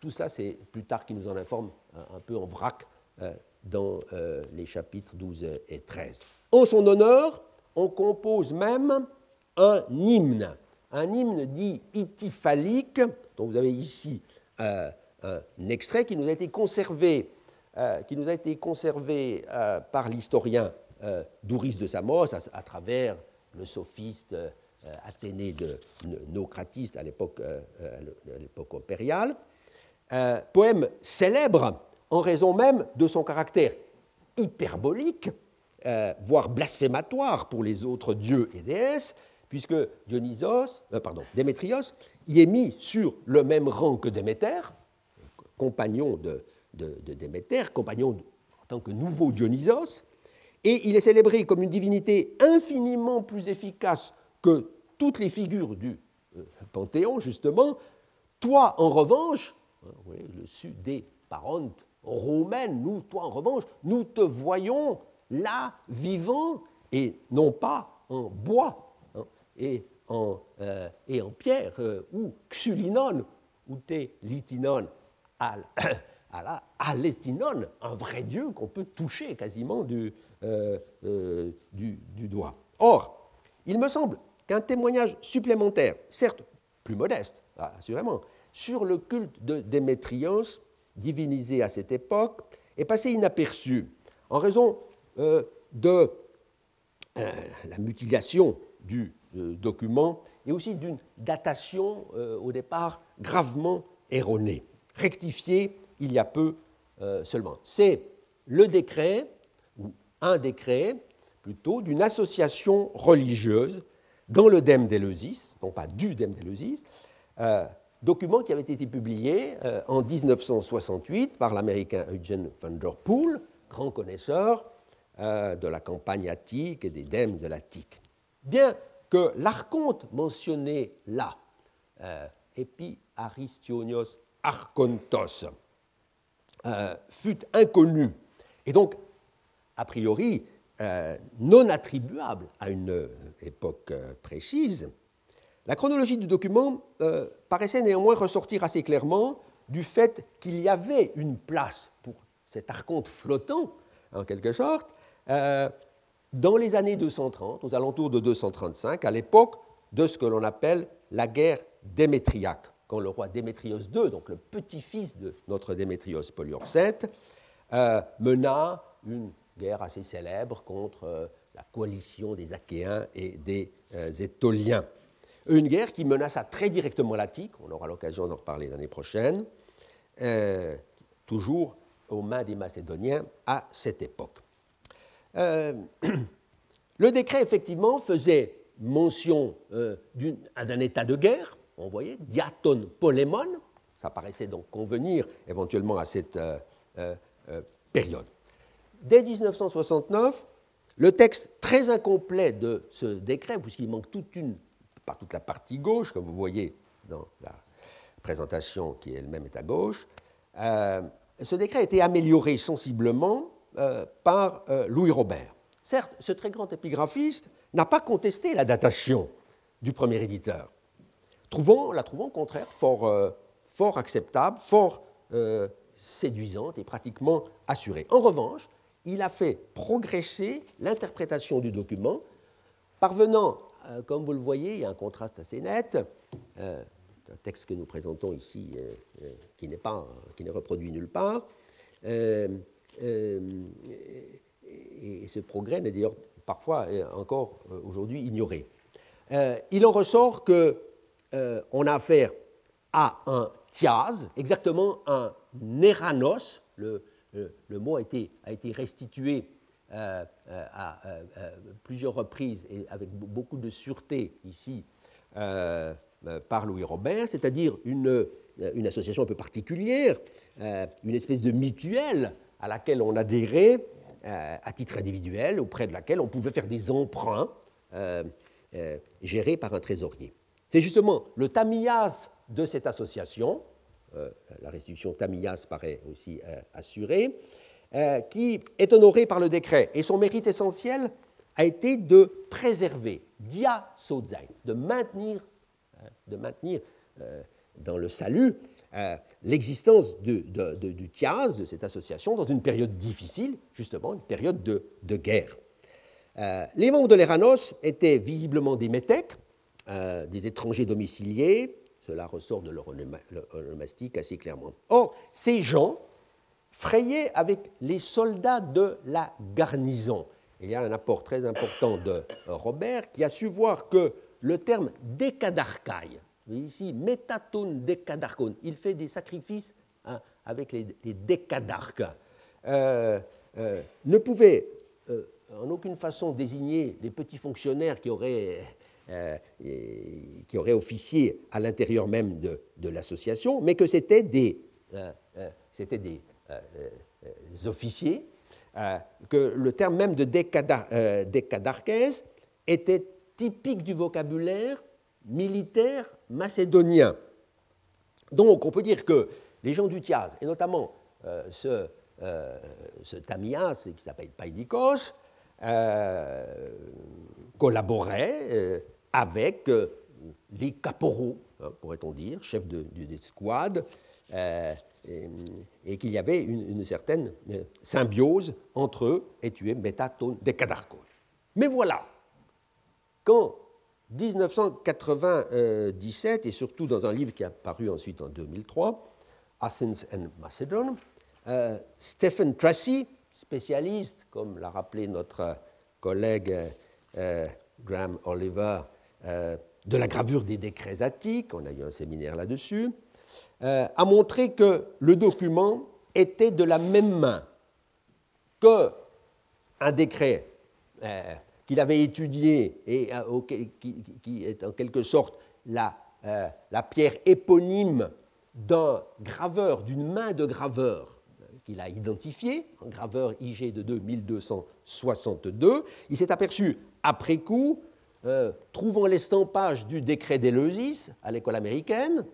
S2: tout cela, c'est plus tard qui nous en informe un, peu en vrac euh, dans euh, les chapitres 12 et 13. En son honneur, on compose même un hymne, un hymne dit ityphalique, dont vous avez ici euh, un extrait qui nous a été conservé, qui nous a été conservé par l'historien Douris de Samos à, travers le sophiste athénée de Nocratiste à l'époque impériale. poème célèbre en raison même de son caractère hyperbolique, euh, voire blasphématoire pour les autres dieux et déesses, puisque Dionysos, euh, pardon, Démétrios y est mis sur le même rang que Déméter, compagnon de, de, Déméter, compagnon en tant que nouveau Dionysos, et il est célébré comme une divinité infiniment plus efficace que toutes les figures du euh, Panthéon, justement. Toi, en revanche, hein, le sud des parentes romaines, nous, toi, en revanche, nous te voyons là, vivant, et non pas en bois hein, et, en, euh, et en pierre, euh, ou xulinon, ou te litinon, al, alétinon, un vrai dieu qu'on peut toucher quasiment du, euh, du, doigt. Or, il me semble qu'un témoignage supplémentaire, certes plus modeste, assurément, sur le culte de Démétrios, divinisé à cette époque, est passé inaperçu en raison euh, de euh, la mutilation du euh, document et aussi d'une datation au départ gravement erronée, rectifiée il y a peu seulement. C'est le décret, ou un décret plutôt, d'une association religieuse dans le Dème d'Éleusis, non pas du Dème d'Éleusis, document qui avait été publié en 1968 par l'Américain Eugene van der Poel, grand connaisseur euh, de la campagne attique et des dèmes de l'Attique. Bien que l'archonte mentionné là, euh, Epi Aristionios Archontos, euh, fut inconnu et donc a priori euh, non attribuable à une époque précise, la chronologie du document paraissait néanmoins ressortir assez clairement du fait qu'il y avait une place pour cet archonte flottant, en quelque sorte, euh, dans les années 230, aux alentours de 235, à l'époque de ce que l'on appelle la guerre démétriaque, quand le roi Démétrios II, donc le petit-fils de notre Démétrios Poliorcète, euh, mena une guerre assez célèbre contre euh, la coalition des Achéens et des Étoliens. Une guerre qui menaça très directement l'Attique, on aura l'occasion d'en reparler l'année prochaine, toujours aux mains des Macédoniens à cette époque. Euh, le décret, effectivement, faisait mention euh, d'un état de guerre, on voyait, diaton polémon, ça paraissait donc convenir éventuellement à cette euh, période. Dès 1969, le texte très incomplet de ce décret, puisqu'il manque toute une, pas toute la partie gauche, comme vous voyez dans la présentation qui elle-même est à gauche, ce décret a été amélioré sensiblement euh, par euh, Louis Robert. Certes, ce très grand épigraphiste n'a pas contesté la datation du premier éditeur, la trouvant au contraire fort, euh, fort acceptable, fort séduisante et pratiquement assurée. En revanche, il a fait progresser l'interprétation du document, parvenant, comme vous le voyez, il y a un contraste assez net, un texte que nous présentons ici qui n'est pas qui n'est reproduit nulle part, euh, et ce progrès n'est d'ailleurs parfois encore euh, aujourd'hui ignoré. Euh, il en ressort qu'on a affaire à un thiaz, exactement un néranos. Le, mot a été, a été restitué à, plusieurs reprises et avec beaucoup de sûreté ici par Louis Robert, c'est-à-dire une, association un peu particulière, une espèce de mutuelle à laquelle on adhérait euh, à titre individuel, auprès de laquelle on pouvait faire des emprunts euh, euh, gérés par un trésorier. C'est justement le tamiyas de cette association, la restitution tamiyas paraît aussi assurée, qui est honoré par le décret. Et son mérite essentiel a été de préserver, dia de maintenir, de maintenir dans le salut l'existence du TIAS, de cette association, dans une période difficile, justement, une période de, guerre. Euh, les membres de l'Eranos étaient visiblement des métèques, des étrangers domiciliés, cela ressort de leur onomastique assez clairement. Or, ces gens frayaient avec les soldats de la garnison. Il y a un apport très important de Robert qui a su voir que le terme décadarcaille, ici, métaton décadarchon. Il fait des sacrifices hein, avec les, décadarques. Euh, euh, ne pouvait euh, en aucune façon désigner les petits fonctionnaires qui auraient, qui auraient officié à l'intérieur même de, l'association, mais que c'était des c'était des officiers, que le terme même de décadarchèse était typique du vocabulaire militaire macédonien. Donc on peut dire que les gens du Tiaz, et notamment ce, ce Tamias qui s'appelle Paidikos, collaboraient avec les caporaux, hein, pourrait-on dire, chefs de, squad, euh, et, qu'il y avait une, certaine euh, symbiose entre eux et tuer Métaton des Cadarcos. Mais voilà, quand 1997, et surtout dans un livre qui a paru ensuite en 2003, Athens and Macedon, euh, Stephen Tracy, spécialiste, comme l'a rappelé notre collègue Graham Oliver, de la gravure des décrets attiques, on a eu un séminaire là-dessus, euh, a montré que le document était de la même main que un décret euh, qu'il avait étudié et euh, qui, est en quelque sorte la, pierre éponyme d'un graveur, d'une main de graveur qu'il a identifié, un graveur IG de 1262. Il s'est aperçu après coup euh, trouvant l'estampage du décret d'Éleusis à l'école américaine,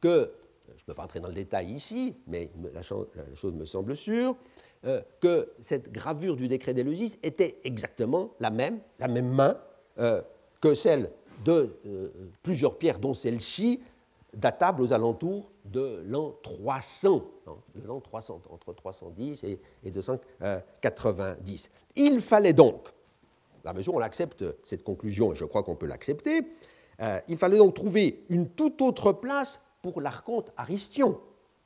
S2: que, je ne peux pas entrer dans le détail ici, mais la, chose me semble sûre, euh, que cette gravure du décret d'Éleusis était exactement la même, la même main euh, que celle de plusieurs pierres, dont celle-ci, datable aux alentours de l'an 300, hein, l'an 300, entre 310 et, et 290. Il fallait donc la mesure où on accepte cette conclusion, et je crois qu'on peut l'accepter, euh, il fallait donc trouver une toute autre place pour l'archonte Aristion.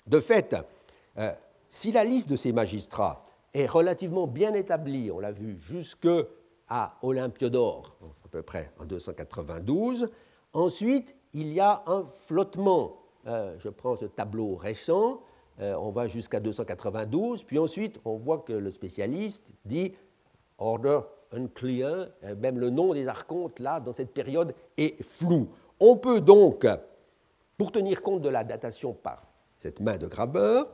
S2: De fait, euh, si la liste de ces magistrats est relativement bien établie, on l'a vu, jusque à Olympiodore, à peu près en 292, ensuite il y a un flottement. Euh, je prends ce tableau récent, on va jusqu'à 292, puis ensuite on voit que le spécialiste dit Order unclear, euh, même le nom des archontes, là, dans cette période, est flou. On peut donc, pour tenir compte de la datation par cette main de grabeur,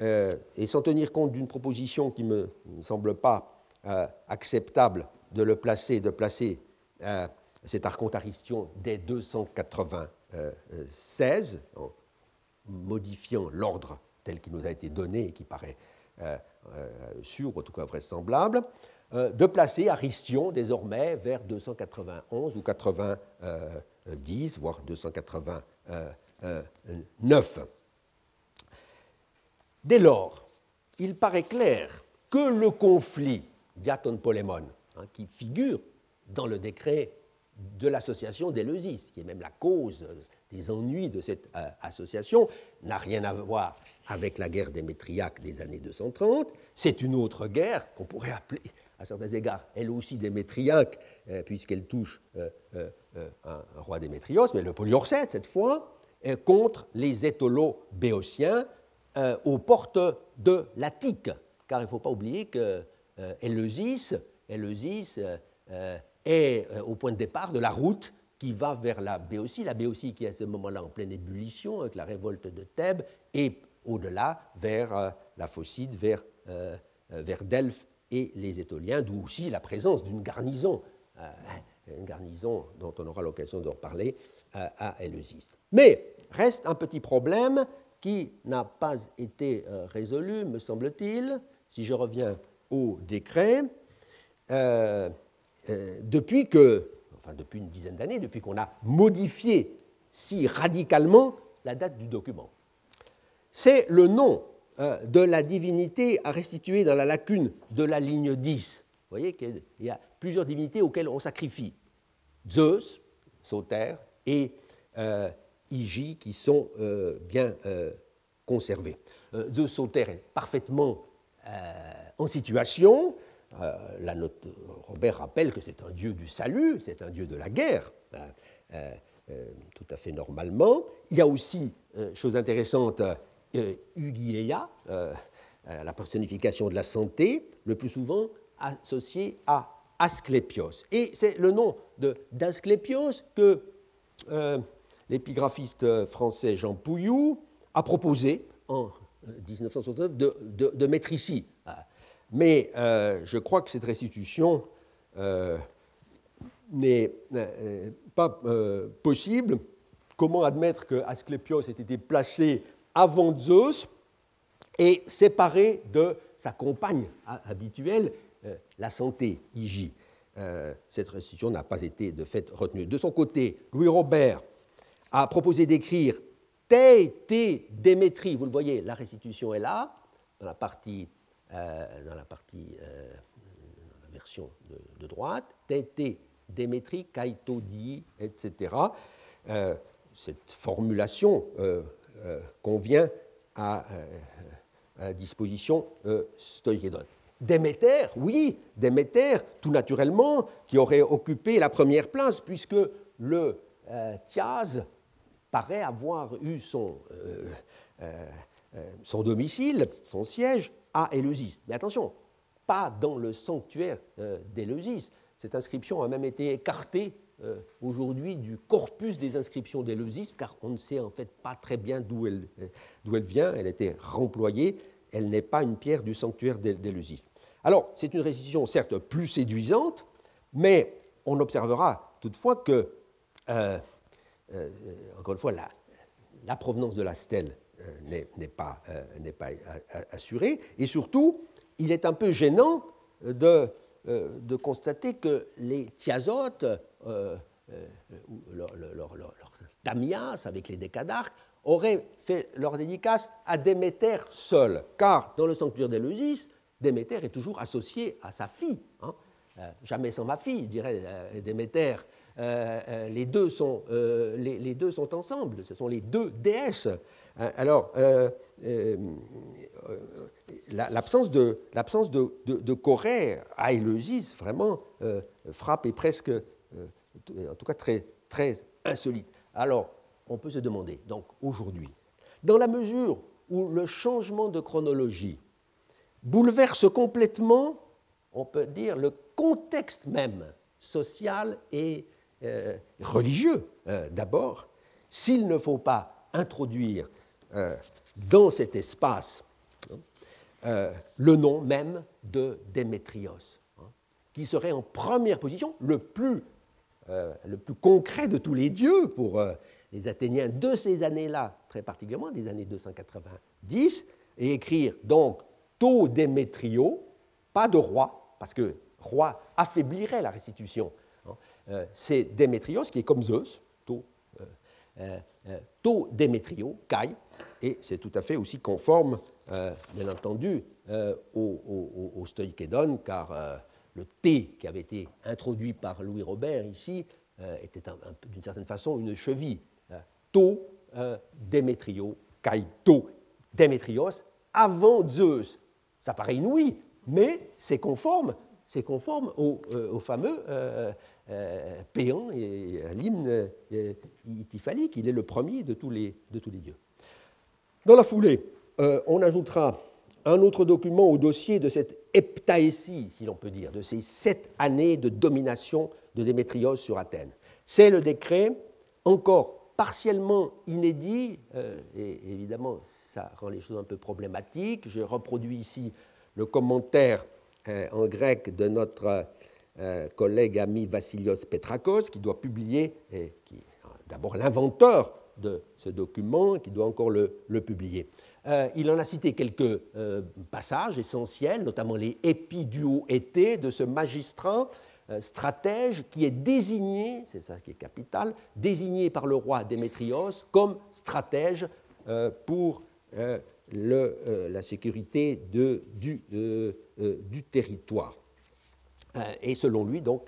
S2: euh, et sans tenir compte d'une proposition qui ne me, semble pas euh, acceptable de le placer, de placer cet archonte aristion dès 296, en modifiant l'ordre tel qu'il nous a été donné et qui paraît sûr, en tout cas vraisemblable, de placer Aristion désormais vers 291 ou 90, voire 289. Dès lors, il paraît clair que le conflit Diaton-Polémon, hein, qui figure dans le décret de l'association d'Éleusis, qui est même la cause des ennuis de cette euh, association, n'a rien à voir avec la guerre des Métriaques des années 230. C'est une autre guerre qu'on pourrait appeler à certains égards, elle aussi démétriaque, euh, puisqu'elle touche euh, euh, un, roi démétrios, mais le Polyorcète, cette fois, contre les étholo-béotiens aux portes de l'Attique. Car il ne faut pas oublier que est au point de départ de la route qui va vers la Béotie, la Béotie qui est à ce moment-là en pleine ébullition avec la révolte de Thèbes, et au-delà vers la Phocide, vers, vers Delphes et les Étoliens, d'où aussi la présence d'une garnison, euh, une garnison dont on aura l'occasion de reparler euh, à Eleusis. Mais reste un petit problème qui n'a pas été euh, résolu, me semble-t-il, si je reviens au décret, depuis que, enfin depuis une dizaine d'années, depuis qu'on a modifié si radicalement la date du document. C'est le nom de la divinité à restituer dans la lacune de la ligne 10. Vous voyez qu'il y a plusieurs divinités auxquelles on sacrifie. Zeus, Sauter, et euh, qui sont euh, bien euh, conservés. Zeus Sauter est parfaitement en situation. la note, Robert rappelle que c'est un dieu du salut, c'est un dieu de la guerre, tout à fait normalement. Il y a aussi, chose intéressante, euh, Ugieia, euh, euh, la personnification de la santé, le plus souvent associé à Asclépios. Et c'est le nom d'Asclépios que l'épigraphiste français Jean Pouillou a proposé en 1969 de, mettre ici. Mais je crois que cette restitution n'est pas possible. Comment admettre que Asclépios ait été placé avant Zeus et séparé de sa compagne habituelle, la santé, Igi Cette restitution n'a pas été de fait retenue. De son côté, Louis Robert a proposé d'écrire Te, Te, Démétrie. Vous le voyez, la restitution est là, dans la partie, dans la partie version de, droite, Tété, Démétrie, Kaitodi, etc. Euh, cette formulation euh, euh, convient à, disposition stoïchédone. Déméter, oui, Déméter, tout naturellement, qui aurait occupé la première place, puisque le Thiaz paraît avoir eu son, son domicile, son siège, à Éleusis. Mais attention, pas dans le sanctuaire euh, d'Éleusis. Cette inscription a même été écartée euh, aujourd'hui du corpus des inscriptions d'Éleusis, car on ne sait en fait pas très bien d'où elle, euh, elle vient. Elle a été remployée. Elle n'est pas une pierre du sanctuaire d'Éleusis. Alors, c'est une restitution certes plus séduisante, mais on observera toutefois que, encore une fois, la, provenance de la stèle n'est, pas, pas assurée, et surtout, il est un peu gênant de, euh, de constater que les thiazotes, euh, euh, leur, tamias avec les décadarques, auraient fait leur dédicace à Déméter seul, car dans le sanctuaire d'Éleusis, Déméter est toujours associé à sa fille. Hein. jamais sans ma fille, dirait Déméter. Les, deux sont, les, deux sont ensemble, ce sont les deux déesses. Alors, l'absence de, l'absence de, de, Corée à Éleusis vraiment euh, frappe et presque, euh, en tout cas très, très insolite. Alors, on peut se demander, donc aujourd'hui, dans la mesure où le changement de chronologie bouleverse complètement, on peut dire, le contexte même social et euh, religieux d'abord, s'il ne faut pas introduire dans cet espace euh, le nom même de Démétrios, hein, qui serait en première position le plus, euh, concret de tous les dieux pour euh, les Athéniens de ces années-là, très particulièrement des années 290, et écrire donc To Démétrio, pas de roi, parce que roi affaiblirait la restitution. Hein. C'est Démétrios qui est comme Zeus, To, to Démétrio, Kai, et c'est tout à fait aussi conforme euh, bien entendu, euh, au, au, car euh, le T qui avait été introduit par Louis Robert ici était d'une certaine façon une cheville. to, Démétrio, kai, to, Démétrios, avant Zeus. Ça paraît inouï, mais c'est conforme, c'est conforme au, fameux péant et à l'hymne itifalique. Il est le premier de tous les, de tous les dieux. Dans la foulée, euh, on ajoutera un autre document au dossier de cette heptaésie, si l'on peut dire, de ces sept années de domination de Démétrios sur Athènes. C'est le décret, encore partiellement inédit, euh, et évidemment ça rend les choses un peu problématiques. Je reproduis ici le commentaire euh, en grec de notre collègue ami Vassilios Petrakos, qui doit publier, qui d'abord l'inventeur de ce document, qui doit encore le publier. Euh, il en a cité quelques euh, passages essentiels, notamment les épiduo été de ce magistrat euh, stratège qui est désigné, c'est ça qui est capital, désigné par le roi Démétrios comme stratège pour la sécurité du, territoire. Et selon lui, donc,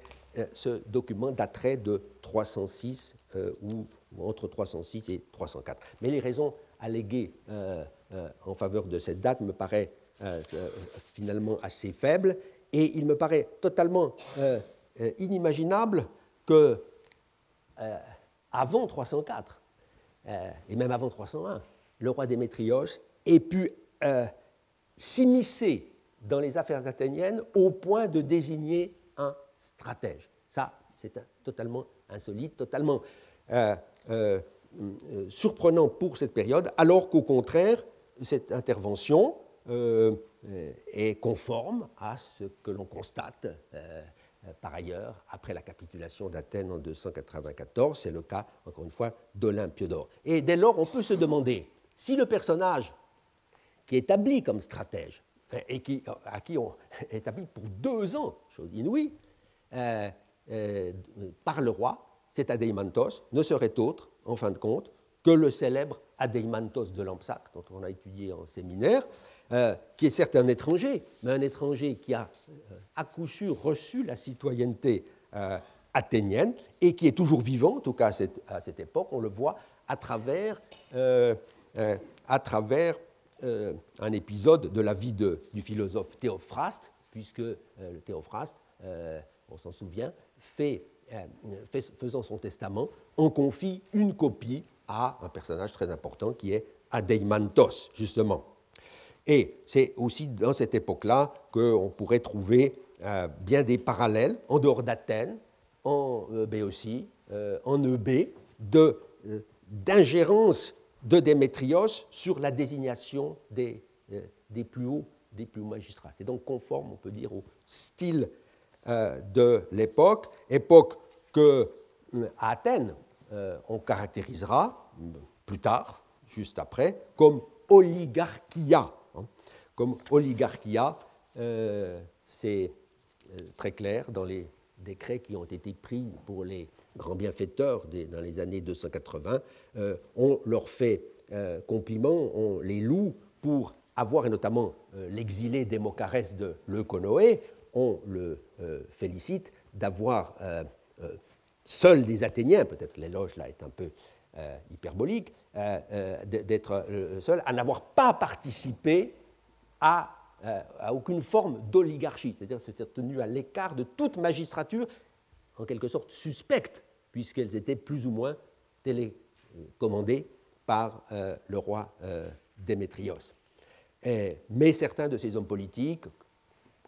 S2: ce document daterait de 306 ou, ou, entre 306 et 304. Mais les raisons alléguées euh, en faveur de cette date me euh, euh, finalement assez faible. Et il me paraît totalement inimaginable que avant 304, et même avant 301, le roi Démétrios ait pu s'immiscer dans les affaires athéniennes au point de désigner un stratège. Ça, c'est totalement insolite, totalement surprenant pour cette période, alors qu'au contraire, cette intervention est conforme à ce que l'on constate par ailleurs après la capitulation d'Athènes en 294. C'est le cas, encore une fois, d'Olympiodore. Et dès lors, on peut se demander si le personnage qui est établi comme stratège et qui, à qui on établit pour deux ans, chose inouïe, euh, euh, par le roi, cet Adeimantos, ne serait autre, en fin de compte, que le célèbre Adeimantos de Lampsac, dont on a étudié en séminaire, euh, qui est certes un étranger, mais un étranger qui a à coup sûr reçu la citoyenneté athénienne et qui est toujours vivant, en tout cas à cette, à cette époque, on le voit à travers, à travers un épisode de la vie du philosophe Théophraste, puisque le Théophraste on s'en souvient, euh, faisant son testament, on confie une copie à un personnage très important qui est Adeimantos, justement. Et c'est aussi dans cette époque-là qu'on pourrait trouver euh, bien des parallèles en dehors d'Athènes, en euh, Béotie, en EB, d'ingérence de, Démétrios sur la désignation des, des, plus hauts, des plus magistrats. C'est donc conforme, on peut dire, au style euh, de l'époque, époque que euh, à Athènes euh, on caractérisera plus tard, juste après, comme oligarchia. Hein. Comme oligarchia, c'est très clair dans les décrets qui ont été pris pour les grands bienfaiteurs dans les années 280. on leur fait compliment, on les loue pour avoir, et notamment l'exilé Démocarès de Leuconoé, on le euh, félicite d'avoir euh, euh, seuls des Athéniens, peut-être l'éloge là est un peu hyperbolique, d'être seul à n'avoir pas participé à, à aucune forme d'oligarchie, c'est-à-dire s'être tenu à l'écart de toute magistrature, en quelque sorte suspecte, puisqu'elles étaient plus ou moins télécommandées par le roi Démétrios. mais certains de ces hommes politiques,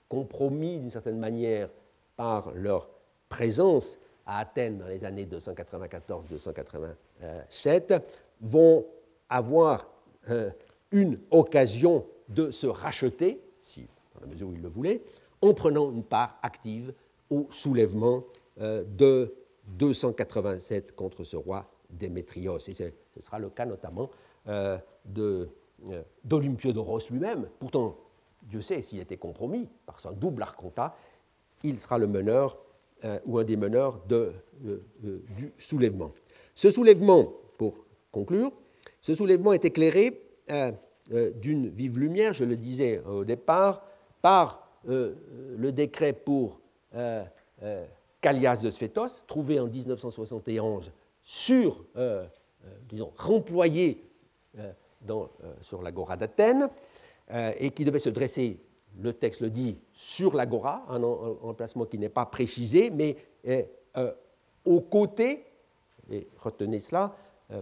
S2: compromis d'une certaine manière par leur présence à Athènes dans les années 294-287, vont avoir euh, une occasion de se racheter, si, dans la mesure où ils le voulaient, en prenant une part active au soulèvement euh, de 287 contre ce roi Démétrios. Et ce sera le cas notamment euh, d'Olympiodoros lui-même, pourtant Dieu sait s'il était compromis par son double arcontat, il sera le meneur euh, ou un des meneurs euh, euh, du soulèvement. Ce soulèvement, pour conclure, ce soulèvement est éclairé d'une vive lumière, je le disais au départ, par le décret pour Callias de Sphétos, trouvé en 1971 sur, disons, remployé dans, sur l'agora d'Athènes, euh, et qui devait se dresser, le texte le dit, sur l'agora, un emplacement qui n'est pas précisé, mais euh, euh, au côté, et retenez cela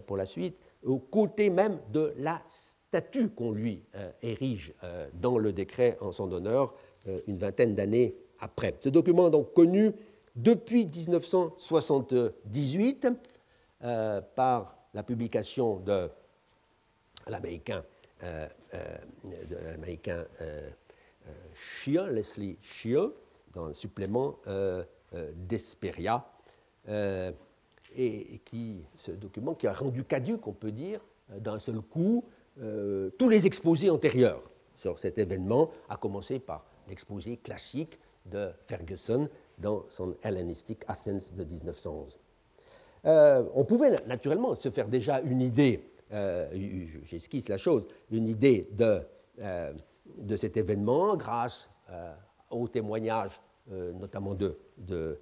S2: pour la suite, au côté même de la statue qu'on lui érige dans le décret en son honneur une vingtaine d'années après. Ce document donc connu depuis 1978 par la publication de l'américain euh, euh, euh, Leslie Shia, dans un supplément d'Esperia, et qui, ce document qui a rendu caduque, on peut dire, d'un seul coup, tous les exposés antérieurs sur cet événement, à commencer par l'exposé classique de Ferguson dans son Hellenistic Athens de 1911. on pouvait naturellement se faire déjà une idée euh, j'esquisse la chose, une idée de, euh, cet événement grâce euh, au témoignage notamment de, de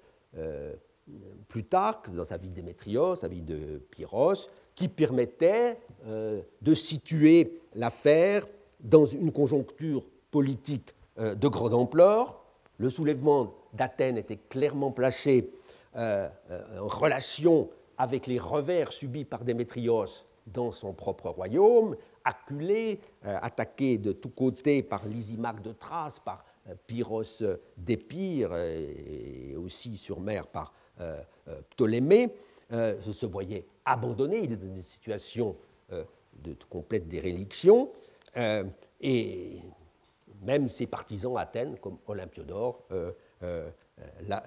S2: Plutarque dans sa vie de Démétrios, sa vie de Pyrrhos, qui permettait de situer l'affaire dans une conjoncture politique de grande ampleur. Le soulèvement d'Athènes était clairement placé en relation avec les revers subis par Démétrios dans son propre royaume, acculé, euh, attaqué de tous côtés par Lysimaque de Thrace, par euh, Pyrrhos d'Épire et aussi sur mer par euh, Ptolémée, se voyait abandonné, il est dans une situation de complète déréliction. et même ses partisans à Athènes, comme Olympiodore,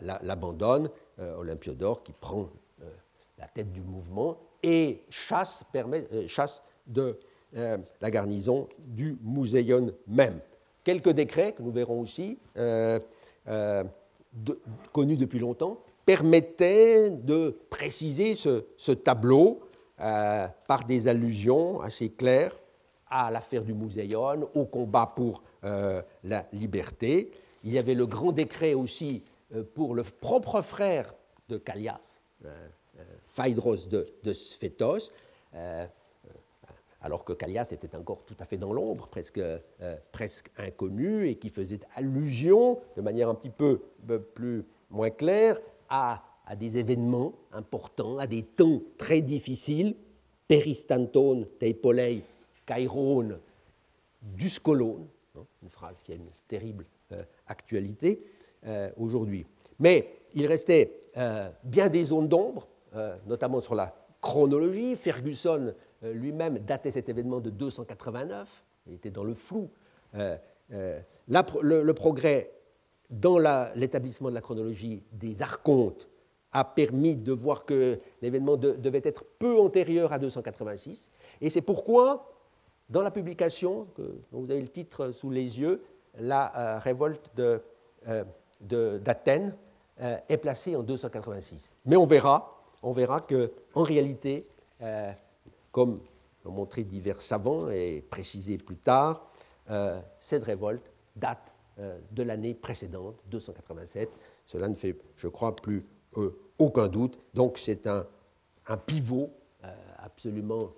S2: l'abandonnent. Olympiodore qui prend la tête du mouvement et chasse, de la garnison du Muséon même. Quelques décrets que nous verrons aussi, connus depuis longtemps, permettaient de préciser ce, tableau euh, par des allusions assez claires à l'affaire du Muséon, au combat pour euh, la liberté. Il y avait le grand décret aussi euh, pour le propre frère de Callias, Phaedros de, de Sphétos, alors que Callias était encore tout à fait dans l'ombre, presque, presque inconnu, et qui faisait allusion de manière un petit peu plus moins claire à, des événements importants, à des temps très difficiles, Peristanton, Teipolei, Kairon, Duscolone, hein, une phrase qui a une terrible euh, actualité euh, aujourd'hui. Mais il restait euh, bien des zones d'ombre, notamment sur la chronologie. Ferguson lui-même datait cet événement de 289, il était dans le flou. le, progrès dans l'établissement de la chronologie des archontes a permis de voir que l'événement devait être peu antérieur à 286. Et c'est pourquoi, dans la publication, dont vous avez le titre sous les yeux, la euh, révolte euh, d'Athènes euh, est placée en 286. Mais on verra, on verra qu'en réalité, comme l'ont montré divers savants et précisé plus tard, cette révolte date de l'année précédente, 287. Cela ne fait, je crois, plus aucun doute. Donc c'est un, pivot absolument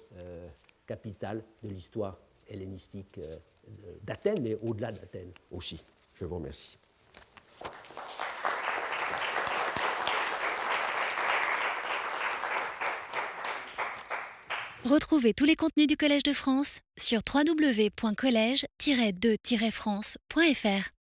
S2: capital de l'histoire hellénistique d'Athènes, mais au-delà d'Athènes aussi. Je vous remercie.
S1: Retrouvez tous les contenus du Collège de France sur www.colège-2-france.fr.